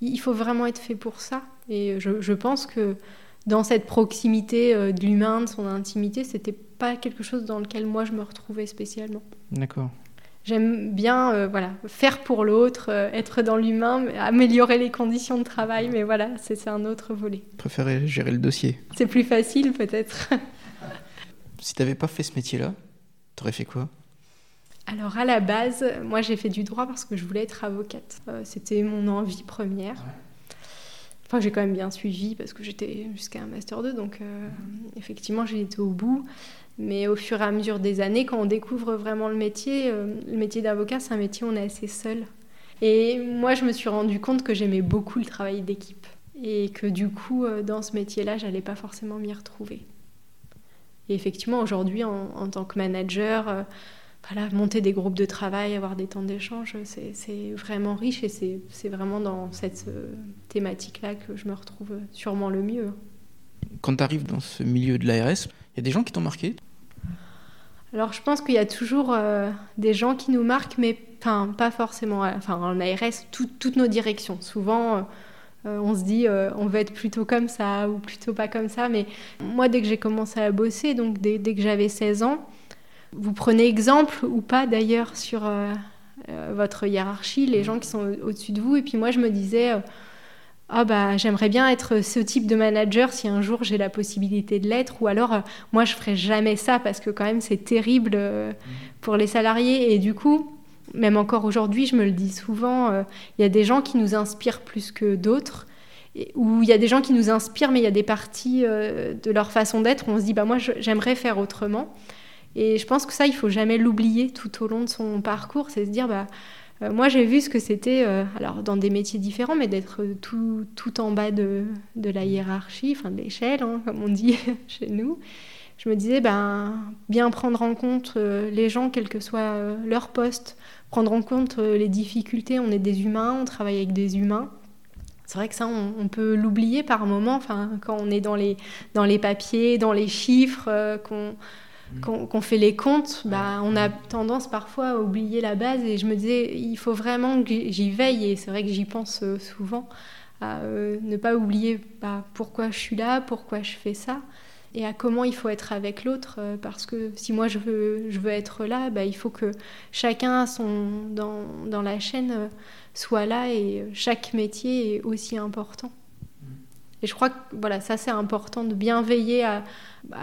il faut vraiment être fait pour ça. Et je, pense que dans cette proximité euh, de l'humain, de son intimité, c'était pas quelque chose dans lequel moi je me retrouvais spécialement. D'accord. J'aime bien voilà, faire pour l'autre, être dans l'humain, améliorer les conditions de travail, mais voilà, c'est un autre volet. Préférer gérer le dossier. C'est plus facile peut-être. si tu n'avais pas fait ce métier-là, tu aurais fait quoi? Alors à la base, moi j'ai fait du droit parce que je voulais être avocate. Euh, c'était mon envie première. Enfin, j'ai quand même bien suivi parce que j'étais jusqu'à un Master 2, donc euh, effectivement, j'ai été au bout. Mais au fur et à mesure des années, quand on découvre vraiment le métier, euh, le métier d'avocat, c'est un métier où on est assez seul. Et moi, je me suis rendu compte que j'aimais beaucoup le travail d'équipe. Et que du coup, dans ce métier-là, j'allais pas forcément m'y retrouver. Et effectivement, aujourd'hui, en, en, tant que manager, voilà, monter des groupes de travail, avoir des temps d'échange, c'est vraiment riche et c'est vraiment dans cette euh, thématique-là que je me retrouve sûrement le mieux. Quand tu arrives dans ce milieu de l'ARS, il y a des gens qui t'ont marqué? Alors je pense qu'il y a toujours euh, des gens qui nous marquent, mais enfin, pas forcément. Enfin, en ARS, toutes nos directions. Souvent, euh, on se dit on veut être plutôt comme ça ou plutôt pas comme ça. Mais moi, dès que j'ai commencé à bosser, donc dès, dès que j'avais 16 ans, vous prenez exemple ou pas d'ailleurs sur euh, euh, votre hiérarchie, les gens qui sont au-dessus de vous. Et puis moi, je me disais, euh, ah bah j'aimerais bien être ce type de manager si un jour j'ai la possibilité de l'être. Ou alors, moi, je ferais jamais ça parce que quand même, c'est terrible pour les salariés. Et du coup, même encore aujourd'hui, je me le dis souvent, il y a des gens qui nous inspirent plus que d'autres. Ou il y a des gens qui nous inspirent, mais il y a des parties de leur façon d'être où on se dit, bah moi, j'aimerais faire autrement. Et je pense que ça, il faut jamais l'oublier tout au long de son parcours, c'est se dire, bah, euh, moi j'ai vu ce que c'était, euh, alors dans des métiers différents, mais d'être tout, tout, en bas de, de, la hiérarchie, enfin de l'échelle, hein, comme on dit chez nous. Je me disais, ben, bien prendre en compte euh, les gens, quel que soit leur poste, prendre en compte les difficultés. On est des humains, on travaille avec des humains. C'est vrai que ça, on, on peut l'oublier par moment, quand on est dans les, dans les papiers, dans les chiffres, qu'on qu'on fait les comptes, bah, on a tendance parfois à oublier la base. Et je me disais, il faut vraiment que j'y veille. Et c'est vrai que j'y pense euh, souvent, à euh, ne pas oublier bah, pourquoi je suis là, pourquoi je fais ça, et à comment il faut être avec l'autre. Euh, parce que si moi je veux, je veux être là, bah, il faut que chacun son, dans, dans la chaîne soit là. Et chaque métier est aussi important. Et je crois que voilà, ça c'est important de bien veiller à,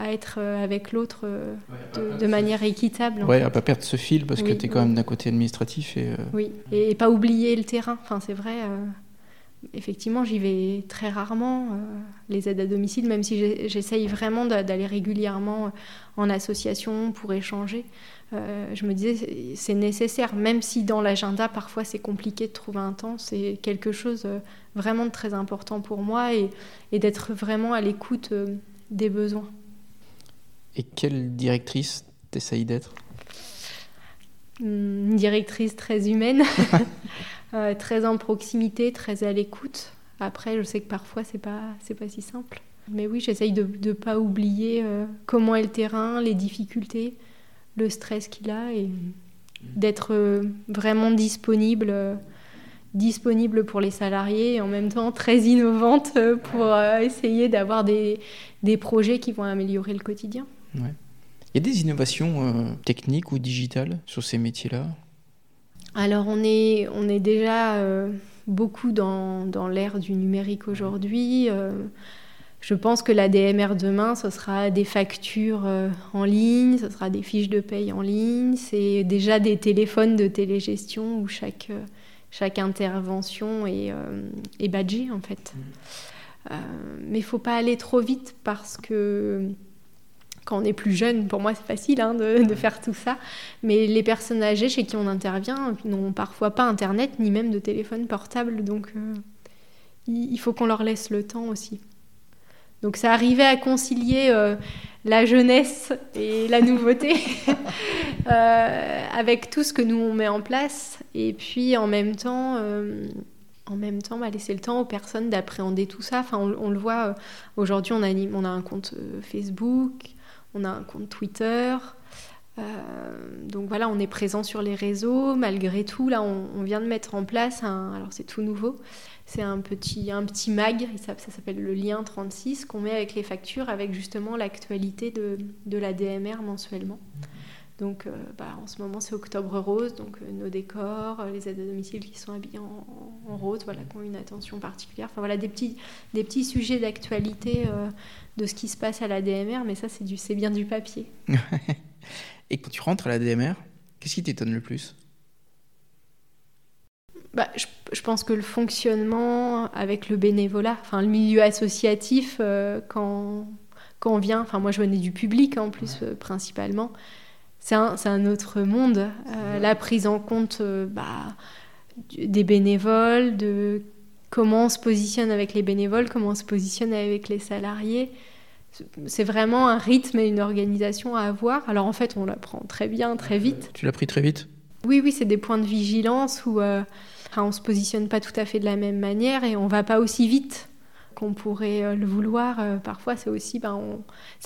être euh, avec l'autre euh, de, manière équitable. Oui, à pas perdre ce fil parce que tu es quand même d'un côté administratif. Et, euh, Oui, et, pas oublier le terrain. Enfin, c'est vrai, effectivement, j'y vais très rarement, les aides à domicile, même si j'essaye vraiment d'aller régulièrement en association pour échanger. Euh, je me disais, c'est nécessaire, même si dans l'agenda, parfois c'est compliqué de trouver un temps, c'est quelque chose euh, vraiment de très important pour moi et, d'être vraiment à l'écoute euh, des besoins. Et quelle directrice t'essayes d'être? Une directrice très humaine, très en proximité, très à l'écoute. Après, je sais que parfois c'est pas, c'est pas si simple. Mais oui, j'essaye de ne pas oublier comment est le terrain, les difficultés, le stress qu'il a et d'être euh, vraiment disponible, euh, disponible pour les salariés et en même temps très innovante euh, pour essayer d'avoir des, des, projets qui vont améliorer le quotidien. Ouais. Il y a des innovations techniques ou digitales sur ces métiers-là? Alors on est, on est déjà beaucoup dans, dans l'ère du numérique aujourd'hui. Je pense que la DMR demain, ce sera des factures euh, en ligne, ce sera des fiches de paye en ligne, c'est déjà des téléphones de télégestion où chaque, euh, chaque intervention est, euh, est badgée en fait. Mmh. mais il faut pas aller trop vite parce que quand on est plus jeune, pour moi c'est facile hein, de, de, faire tout ça, mais les personnes âgées chez qui on intervient n'ont parfois pas Internet ni même de téléphone portable, donc il faut qu'on leur laisse le temps aussi. Donc ça arrivait à concilier euh, la jeunesse et la nouveauté euh, avec tout ce que nous on met en place et puis en même temps euh, en même temps bah, laisser le temps aux personnes d'appréhender tout ça. Enfin on, le voit aujourd'hui on on a un compte Facebook, on a un compte Twitter. Donc voilà, on est présent sur les réseaux. Malgré tout, là, on, vient de mettre en place un. Alors c'est tout nouveau, c'est un petit, un petit mag, ça, s'appelle le lien 36, qu'on met avec les factures, avec justement l'actualité de, de, la DMR mensuellement. Donc euh, bah, en ce moment c'est Octobre Rose, donc euh, nos décors, euh, les aides à domicile qui sont habillés en, rose, voilà, qui ont une attention particulière. Enfin voilà, des petits, des petits sujets d'actualité de ce qui se passe à la DMR, mais ça c'est bien du papier. Et quand tu rentres à la DMR, qu'est-ce qui t'étonne le plus? Bah, je, pense que le fonctionnement avec le bénévolat, enfin le milieu associatif euh, quand, quand on vient. Enfin moi je venais du public en plus euh, principalement. C'est un, un, autre monde. la prise en compte bah, des bénévoles, de comment on se positionne avec les bénévoles, comment on se positionne avec les salariés. C'est vraiment un rythme et une organisation à avoir. Alors en fait, on l'apprend très bien, très vite. Tu l'as pris très vite? Oui, oui, c'est des points de vigilance où euh, on se positionne pas tout à fait de la même manière et on va pas aussi vite qu'on pourrait euh, le vouloir. Euh, parfois, c'est aussi... Ben,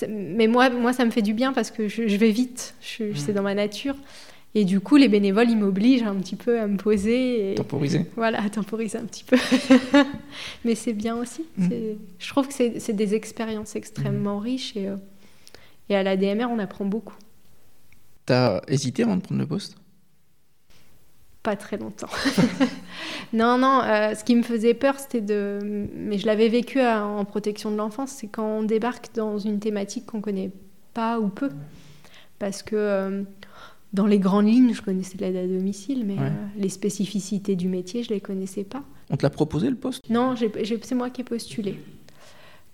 Mais moi, moi, ça me fait du bien parce que je, vais vite, je, c'est mmh. dans ma nature. Et du coup, les bénévoles, ils m'obligent un petit peu à me poser. Et... Temporiser. Voilà, à temporiser un petit peu. Mais c'est bien aussi. Mmh. Je trouve que c'est des expériences extrêmement mmh. riches et, euh, et à la DMR, on apprend beaucoup. T'as hésité avant de prendre le poste? Pas très longtemps. non, non, euh, ce qui me faisait peur, c'était de. Mais je l'avais vécu en protection de l'enfance, c'est quand on débarque dans une thématique qu'on connaît pas ou peu. Parce que. Euh, dans les grandes lignes, je connaissais l'aide à domicile, mais euh, les spécificités du métier, je ne les connaissais pas. On te l'a proposé le poste? Non, c'est moi qui ai postulé.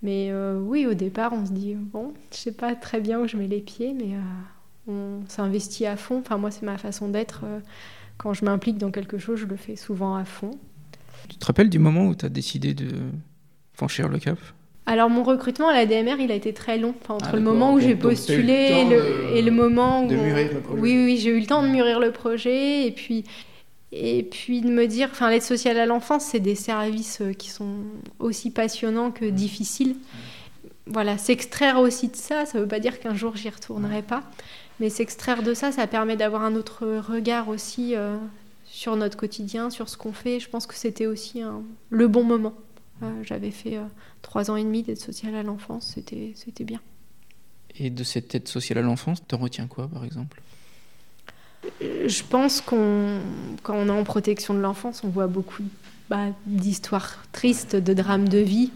Mais euh, oui, au départ, on se dit, bon, je ne sais pas très bien où je mets les pieds, mais euh, on s'investit à fond. Enfin, moi, c'est ma façon d'être. quand je m'implique dans quelque chose, je le fais souvent à fond. Tu te rappelles du moment où tu as décidé de franchir le cap? Alors mon recrutement à la DMR, il a été très long. entre ah, le moment où j'ai postulé et le, moment où... De mûrir le projet. Oui, oui, j'ai eu le temps de mûrir le projet et puis, et puis de me dire, enfin l'aide sociale à l'enfance, c'est des services euh, qui sont aussi passionnants que difficiles. Voilà, s'extraire aussi de ça, ça ne veut pas dire qu'un jour j'y retournerai pas, mais s'extraire de ça, ça permet d'avoir un autre regard aussi euh, sur notre quotidien, sur ce qu'on fait. Je pense que c'était aussi le bon moment. Euh, j'avais fait euh, trois ans et demi d'aide sociale à l'enfance, c'était, c'était bien. Et de cette aide sociale à l'enfance, tu retiens quoi par exemple? Euh, Je pense qu'on, quand on est en protection de l'enfance, on voit beaucoup bah, d'histoires tristes, de drames de vie,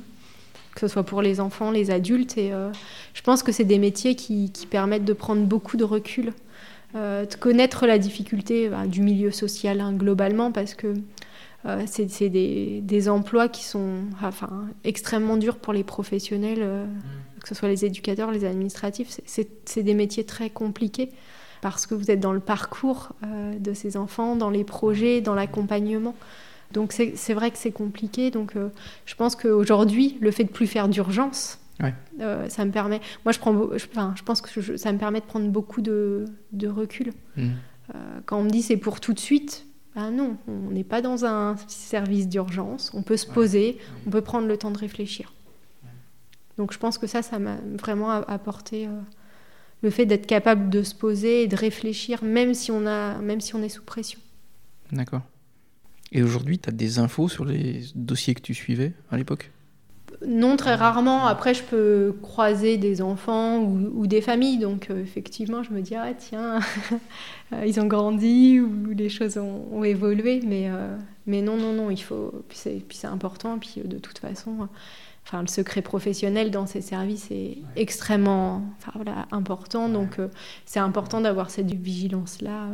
que ce soit pour les enfants, les adultes. Et je pense que c'est des métiers qui, qui, permettent de prendre beaucoup de recul, de connaître la difficulté bah, du milieu social hein, globalement, parce que euh, c'est des, emplois qui sont enfin, extrêmement durs pour les professionnels, euh, mm. que ce soit les éducateurs, les administratifs. C'est des métiers très compliqués parce que vous êtes dans le parcours euh, de ces enfants, dans les projets, dans l'accompagnement. Donc c'est vrai que c'est compliqué. Donc je pense qu'aujourd'hui, le fait de plus faire d'urgence, ça me permet. Moi, je prends. Je, je pense que ça me permet de prendre beaucoup de, recul. Mm. quand on me dit c'est pour tout de suite, ah non, on n'est pas dans un service d'urgence, on peut se poser, on peut prendre le temps de réfléchir. Donc je pense que ça, ça m'a vraiment apporté euh, le fait d'être capable de se poser et de réfléchir, même si on, a, même si on est sous pression. D'accord. Et aujourd'hui, tu as des infos sur les dossiers que tu suivais à l'époque? Non, très rarement. Après, je peux croiser des enfants ou, des familles. Donc, euh, effectivement, je me dis, ah tiens, euh, ils ont grandi ou les choses ont, évolué. Mais, euh, mais non, non, non, il faut. Puis c'est important. Puis de toute façon, enfin, le secret professionnel dans ces services est extrêmement enfin, voilà, important. Donc, c'est important d'avoir cette vigilance-là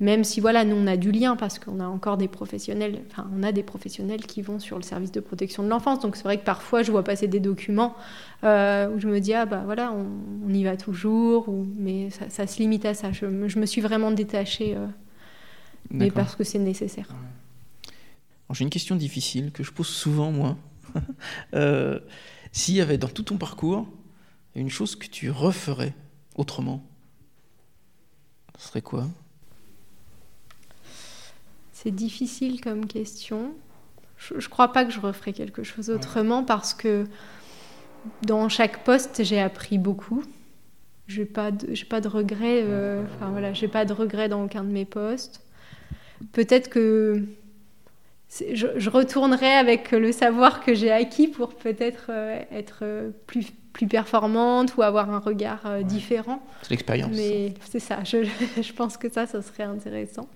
même si voilà, nous on a du lien parce qu'on a encore des professionnels, enfin on a des professionnels qui vont sur le service de protection de l'enfance. Donc c'est vrai que parfois je vois passer des documents euh, où je me dis ah bah voilà on, y va toujours, ou, mais ça, se limite à ça. Je, me suis vraiment détachée, euh, mais parce que c'est nécessaire. J'ai une question difficile que je pose souvent moi. euh, S'il y avait dans tout ton parcours une chose que tu referais autrement, ce serait quoi? C'est difficile comme question. Je ne crois pas que je referais quelque chose autrement parce que dans chaque poste, j'ai appris beaucoup. Je n'ai pas, de, pas de regrets. Euh, enfin voilà, j'ai pas de regrets dans aucun de mes postes. Peut-être que je, je, retournerai avec le savoir que j'ai acquis pour peut-être euh, être euh, plus plus performante ou avoir un regard euh, différent. C'est l'expérience. Mais c'est ça, je, je, pense que ça, ça serait intéressant.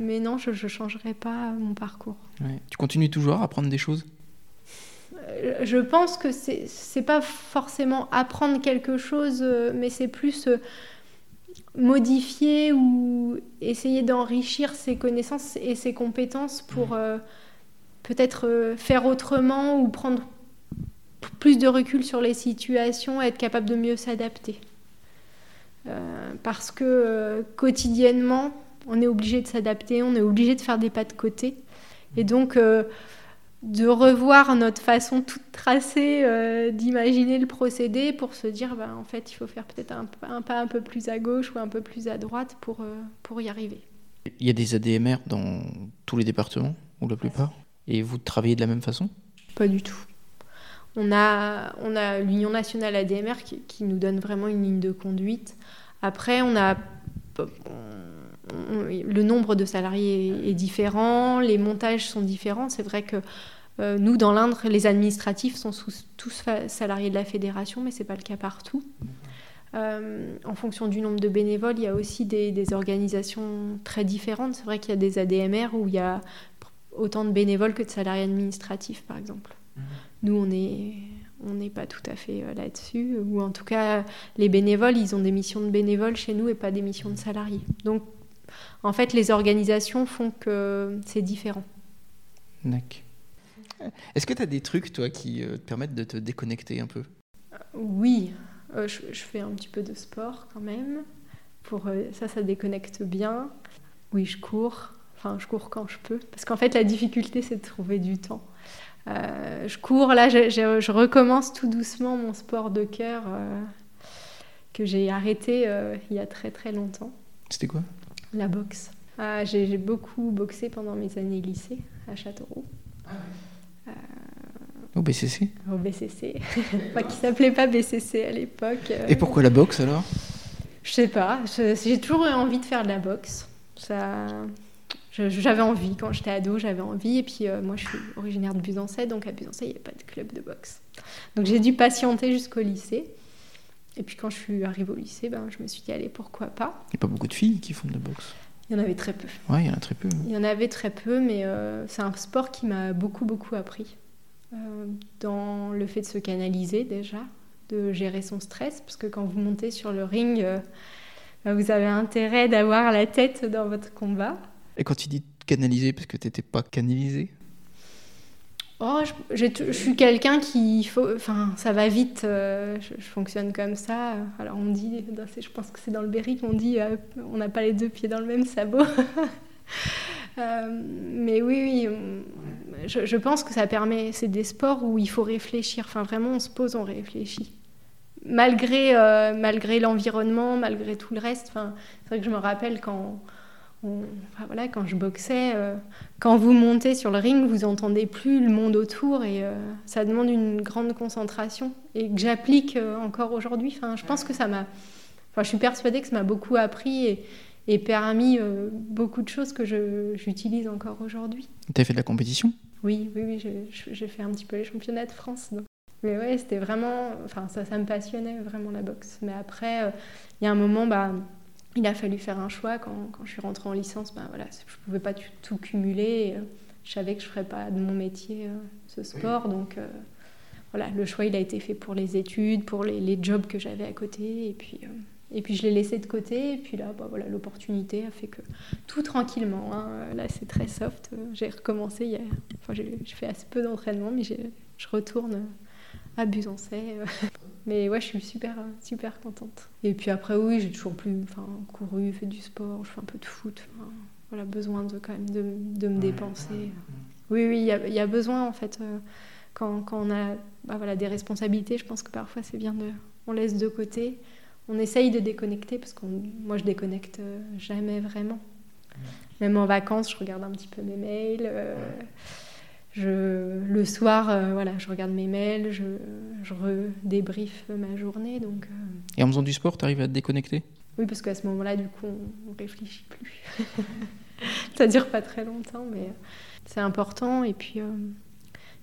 Mais non, je ne changerai pas mon parcours. Tu continues toujours à apprendre des choses? Euh, Je pense que c'est n'est pas forcément apprendre quelque chose, euh, mais c'est plus modifier ou essayer d'enrichir ses connaissances et ses compétences pour... Peut-être faire autrement ou prendre plus de recul sur les situations, être capable de mieux s'adapter. parce que quotidiennement, on est obligé de s'adapter, on est obligé de faire des pas de côté. Et donc, de revoir notre façon toute tracée euh, d'imaginer le procédé pour se dire bah, en fait il faut faire peut-être un, pas un peu plus à gauche ou un peu plus à droite pour, euh, pour y arriver. Il y a des ADMR dans tous les départements ou la plupart? Et vous travaillez de la même façon? Pas du tout. On a, on a l'Union nationale ADMR qui, nous donne vraiment une ligne de conduite. Après on a le nombre de salariés est différent, les montages sont différents. C'est vrai que euh, nous, dans l'Indre, les administratifs sont tous salariés de la fédération, mais ce n'est pas le cas partout. Euh, en fonction du nombre de bénévoles, il y a aussi des, organisations très différentes. C'est vrai qu'il y a des ADMR où il y a autant de bénévoles que de salariés administratifs, par exemple. Nous, on est on n'est pas tout à fait euh, là-dessus, ou en tout cas, les bénévoles, ils ont des missions de bénévoles chez nous et pas des missions de salariés. Donc, en fait, les organisations font que c'est différent. D'accord. Est-ce que tu as des trucs, toi, qui euh, te permettent de te déconnecter un peu? Oui, euh, je, fais un petit peu de sport quand même. Pour euh, ça, ça déconnecte bien. Oui, je cours. Enfin, je cours quand je peux. Parce qu'en fait, la difficulté, c'est de trouver du temps. Je cours, là, je, recommence tout doucement mon sport de cœur que j'ai arrêté il y a très très longtemps. C'était quoi? La boxe. J'ai beaucoup boxé pendant mes années lycée à Châteauroux. Au BCC Au BCC. qui s'appelait pas BCC à l'époque. Et pourquoi la boxe alors? Je sais pas. J'ai toujours eu envie de faire de la boxe. Ça, j'avais envie quand j'étais ado, j'avais envie. Et puis euh, moi, je suis originaire de Buzancais, donc à Buzancais, il n'y avait pas de club de boxe. Donc j'ai dû patienter jusqu'au lycée. Et puis quand je suis arrivée au lycée, ben, je me suis dit, allez, pourquoi pas? Il n'y a pas beaucoup de filles qui font de la boxe il y en avait très peu. Oui, il y en a très peu. Il y en avait très peu, mais euh, c'est un sport qui m'a beaucoup, beaucoup appris. Euh, dans le fait de se canaliser déjà, de gérer son stress, parce que quand vous montez sur le ring, vous avez intérêt d'avoir la tête dans votre combat. Et quand tu dis canaliser, parce que tu n'étais pas canalisé Oh, je, suis quelqu'un qui enfin, ça va vite. Euh, je, fonctionne comme ça. Alors on dit, je pense que c'est dans le Berry qu'on dit, on n'a pas les deux pieds dans le même sabot. Euh, mais oui, oui, je, pense que ça permet, c'est des sports où il faut réfléchir. Enfin, vraiment, on se pose, on réfléchit. Malgré, euh, malgré l'environnement, malgré tout le reste. Enfin, c'est vrai que je me rappelle quand, enfin, voilà, quand je boxais, euh, quand vous montez sur le ring, vous entendez plus le monde autour et ça demande une grande concentration et que j'applique encore aujourd'hui. Enfin, je pense que ça m'a. Enfin, je suis persuadée que ça m'a beaucoup appris et, et permis euh, beaucoup de choses que j'utilise encore aujourd'hui. Tu as fait de la compétition? Oui, oui, oui, j'ai fait un petit peu les championnats de France. Mais ouais, c'était vraiment, enfin ça, ça me passionnait vraiment la boxe. Mais après, euh, il y a un moment, bah, il a fallu faire un choix quand, quand je suis rentrée en licence. Bah, voilà, je pouvais pas tout, cumuler. Euh, je savais que je ferais pas de mon métier ce sport, donc voilà, le choix il a été fait pour les études, pour les, les jobs que j'avais à côté, et puis et puis je l'ai laissé de côté. Et puis là, bah, voilà, l'opportunité a fait que tout tranquillement. Hein, là, c'est très soft. J'ai recommencé. hier. Enfin, j'ai fait assez peu d'entraînement, mais je retourne à Busancais. mais ouais, je suis super, super contente. Et puis après, oui, j'ai toujours plus enfin, couru, fait du sport, je fais un peu de foot. voilà, besoin de, quand même de, de me dépenser. Oui, oui, il y, y, a besoin en fait. Euh, quand, quand, on a bah, voilà, des responsabilités, je pense que parfois c'est bien de. On laisse de côté on essaye de déconnecter parce que moi je déconnecte jamais vraiment. Même en vacances, je regarde un petit peu mes mails. Euh, je, le soir, euh, voilà, je regarde mes mails, je, je redébriefe ma journée. Donc, euh. Et en faisant du sport, tu arrives à te déconnecter? Oui, parce qu'à ce moment-là, du coup, on, ne réfléchit plus. Ça dure pas très longtemps, mais c'est important. Et puis,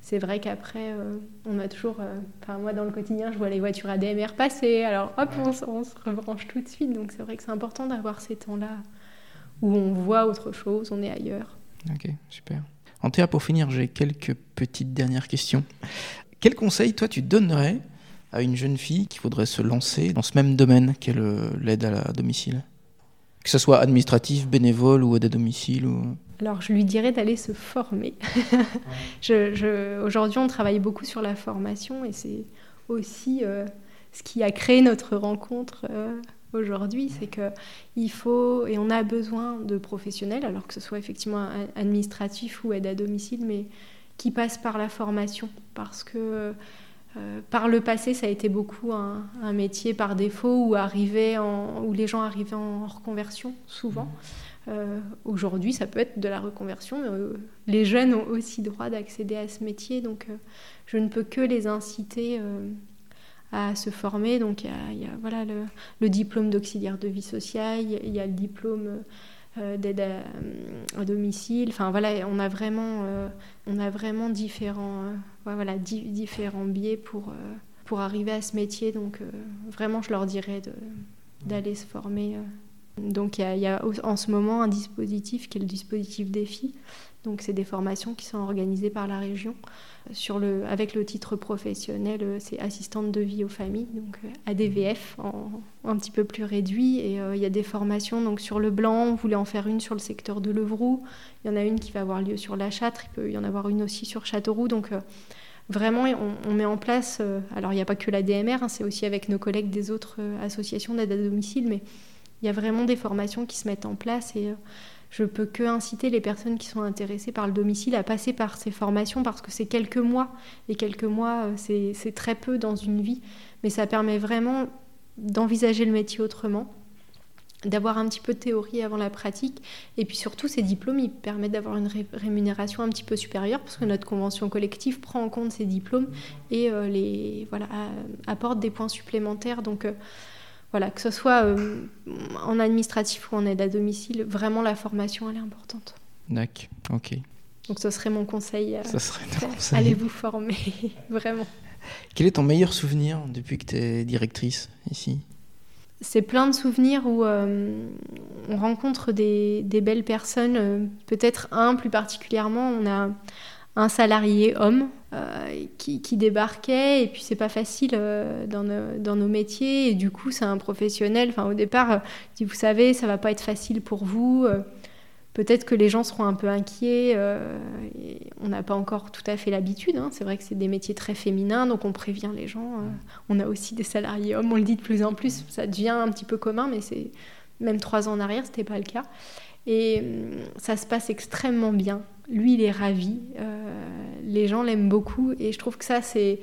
c'est vrai qu'après, euh, on a toujours. Euh, enfin, moi, dans le quotidien, je vois les voitures ADMR passer. Alors, hop, on, se rebranche tout de suite. Donc, c'est vrai que c'est important d'avoir ces temps-là où on voit autre chose, on est ailleurs. Ok, super. Antea, pour finir, j'ai quelques petites dernières questions. Quel conseil, toi, tu donnerais à une jeune fille qui voudrait se lancer dans ce même domaine qu'est l'aide à, la domicile? Que ce soit administratif, bénévole ou aide à domicile alors je lui dirais d'aller se former. Aujourd'hui, on travaille beaucoup sur la formation et c'est aussi euh, ce qui a créé notre rencontre euh, aujourd'hui, c'est que il faut et on a besoin de professionnels, alors que ce soit effectivement administratif ou aide à domicile, mais qui passent par la formation, parce que euh, par le passé, ça a été beaucoup un, métier par défaut en, où les gens arrivaient en reconversion, souvent. Euh, aujourd'hui, ça peut être de la reconversion, mais euh, les jeunes ont aussi droit d'accéder à ce métier, donc je ne peux que les inciter à se former. Donc il y a, voilà, le, diplôme d'auxiliaire de vie sociale, il y a le diplôme d'aide à, domicile. Enfin voilà, on a vraiment, on a vraiment différents voilà, différents biais pour, euh, pour arriver à ce métier. Donc euh, vraiment, je leur dirais d'aller se former. Euh. Donc il y, a en ce moment un dispositif qui est le dispositif défi. Donc c'est des formations qui sont organisées par la région. Le, avec le titre professionnel, c'est assistante de vie aux familles, donc ADVF en, un petit peu plus réduit. Et il y a des formations donc sur le blanc, on voulait en faire une sur le secteur de Levroux. Il y en a une qui va avoir lieu sur la Châtre, il peut y en avoir une aussi sur Châteauroux. Donc vraiment, on, met en place, euh, alors il n'y a pas que la DMR, hein, c'est aussi avec nos collègues des autres euh, associations d'aide à domicile, mais il y a vraiment des formations qui se mettent en place euh, je peux que inciter les personnes qui sont intéressées par le domicile à passer par ces formations parce que c'est quelques mois et quelques mois, c'est très peu dans une vie, mais ça permet vraiment d'envisager le métier autrement d'avoir un petit peu de théorie avant la pratique. Et puis surtout, ces diplômes, permettent d'avoir une rémunération un petit peu supérieure parce que notre convention collective prend en compte ces diplômes et euh, les, apporte des points supplémentaires. Donc euh, voilà, que ce soit euh, en administratif ou en aide à domicile, vraiment la formation, elle est importante. D'accord, ok. Donc ce serait mon conseil. ça serait conseil. Allez vous former, vraiment. Quel est ton meilleur souvenir depuis que tu es directrice ici? C'est plein de souvenirs où euh, on rencontre des, belles personnes. Euh, peut-être un plus particulièrement, on a un salarié homme euh, qui, débarquait et puis c'est pas facile dans, nos, métiers et du coup c'est un professionnel. Enfin au départ, dit vous savez ça va pas être facile pour vous. Peut-être que les gens seront un peu inquiets. Euh, on n'a pas encore tout à fait l'habitude. Hein. C'est vrai que c'est des métiers très féminins, donc on prévient les gens. Euh. on a aussi des salariés hommes, on le dit de plus en plus. Ça devient un petit peu commun, mais c'est même trois ans en arrière, c'était pas le cas. Et hum, ça se passe extrêmement bien. Lui, il est ravi. Euh, les gens l'aiment beaucoup, et je trouve que ça, c'est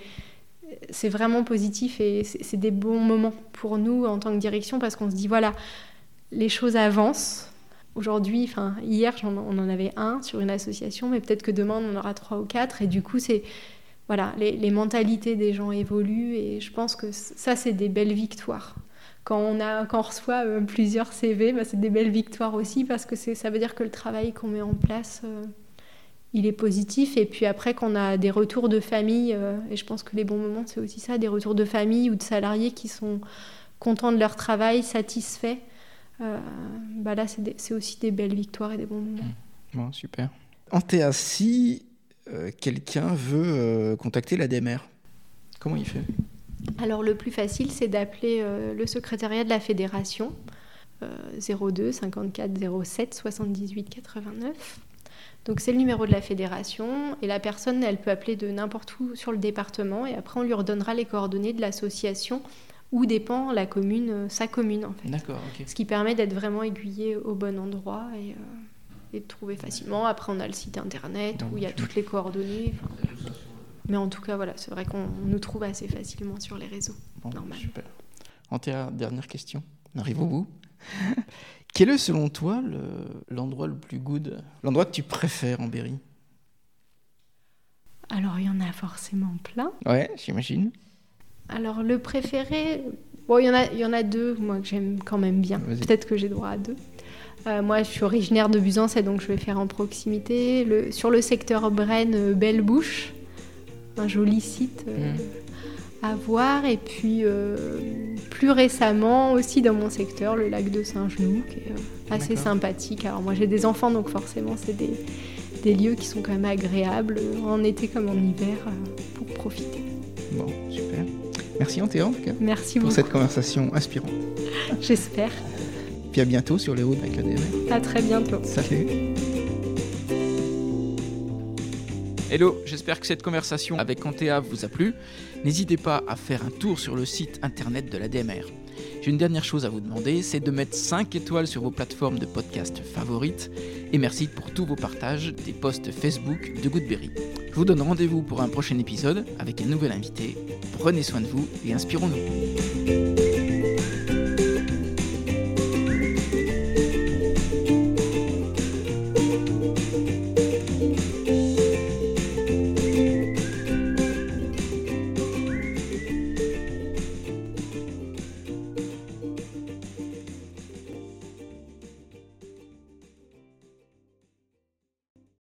c'est vraiment positif et c'est des bons moments pour nous en tant que direction parce qu'on se dit voilà, les choses avancent Aujourd'hui, enfin hier, on en avait un sur une association, mais peut-être que demain on en aura trois ou quatre. Et du coup, c'est voilà, les, mentalités des gens évoluent et je pense que ça, c'est des belles victoires. Quand on, a, quand on reçoit euh, plusieurs CV, bah, c'est des belles victoires aussi parce que ça veut dire que le travail qu'on met en place, euh, il est positif. Et puis après, qu'on a des retours de famille, euh, et je pense que les bons moments, c'est aussi ça, des retours de famille ou de salariés qui sont contents de leur travail, satisfaits. Euh, bah là, c'est aussi des belles victoires et des bons moments. Mmh. Bon, super. Antea, si euh, quelqu'un veut euh, contacter la DMR, comment il fait? Alors, le plus facile, c'est d'appeler le secrétariat de la fédération, 02 54 07 78 89. Donc c'est le numéro de la fédération et la personne, elle peut appeler de n'importe où sur le département et après on lui redonnera les coordonnées de l'association où dépend la commune, euh, sa commune en fait. D'accord, Ce qui permet d'être vraiment aiguillé au bon endroit et, euh, de trouver facilement. Après, on a le site internet où il y a toutes les coordonnées. Mais en tout cas, voilà, c'est vrai qu'on nous trouve assez facilement sur les réseaux. Bon, normal. Super. Dernière question. On arrive au bout. Quel est selon toi l'endroit le, plus good, l'endroit que tu préfères en Berry? Alors, il y en a forcément plein. Ouais, j'imagine. Alors, le préféré, bon, il y, en a, il y en a deux, moi, que j'aime quand même bien. Peut-être que j'ai droit à deux. Euh, moi, je suis originaire de et donc je vais faire en proximité. Le, sur le secteur Brenne, euh, Belle Bouche, un joli site euh, mm. À voir. Et puis, plus récemment, aussi dans mon secteur, le lac de Saint-Genoux, qui est assez sympathique. Alors, moi, j'ai des enfants, donc forcément, c'est des, des, lieux qui sont quand même agréables, en été comme en hiver, pour profiter. Bon, super. Merci en tout cas. Merci pour cette conversation inspirante. J'espère. Puis à bientôt sur les routes avec la À très bientôt. Salut. Hello, j'espère que cette conversation avec Antea vous a plu. N'hésitez pas à faire un tour sur le site internet de la DMR. J'ai une dernière chose à vous demander, c'est de mettre 5 étoiles sur vos plateformes de podcast favorites. Et merci pour tous vos partages des posts Facebook de Goodberry. Je vous donne rendez-vous pour un prochain épisode avec un nouvel invité. Prenez soin de vous et inspirons-nous.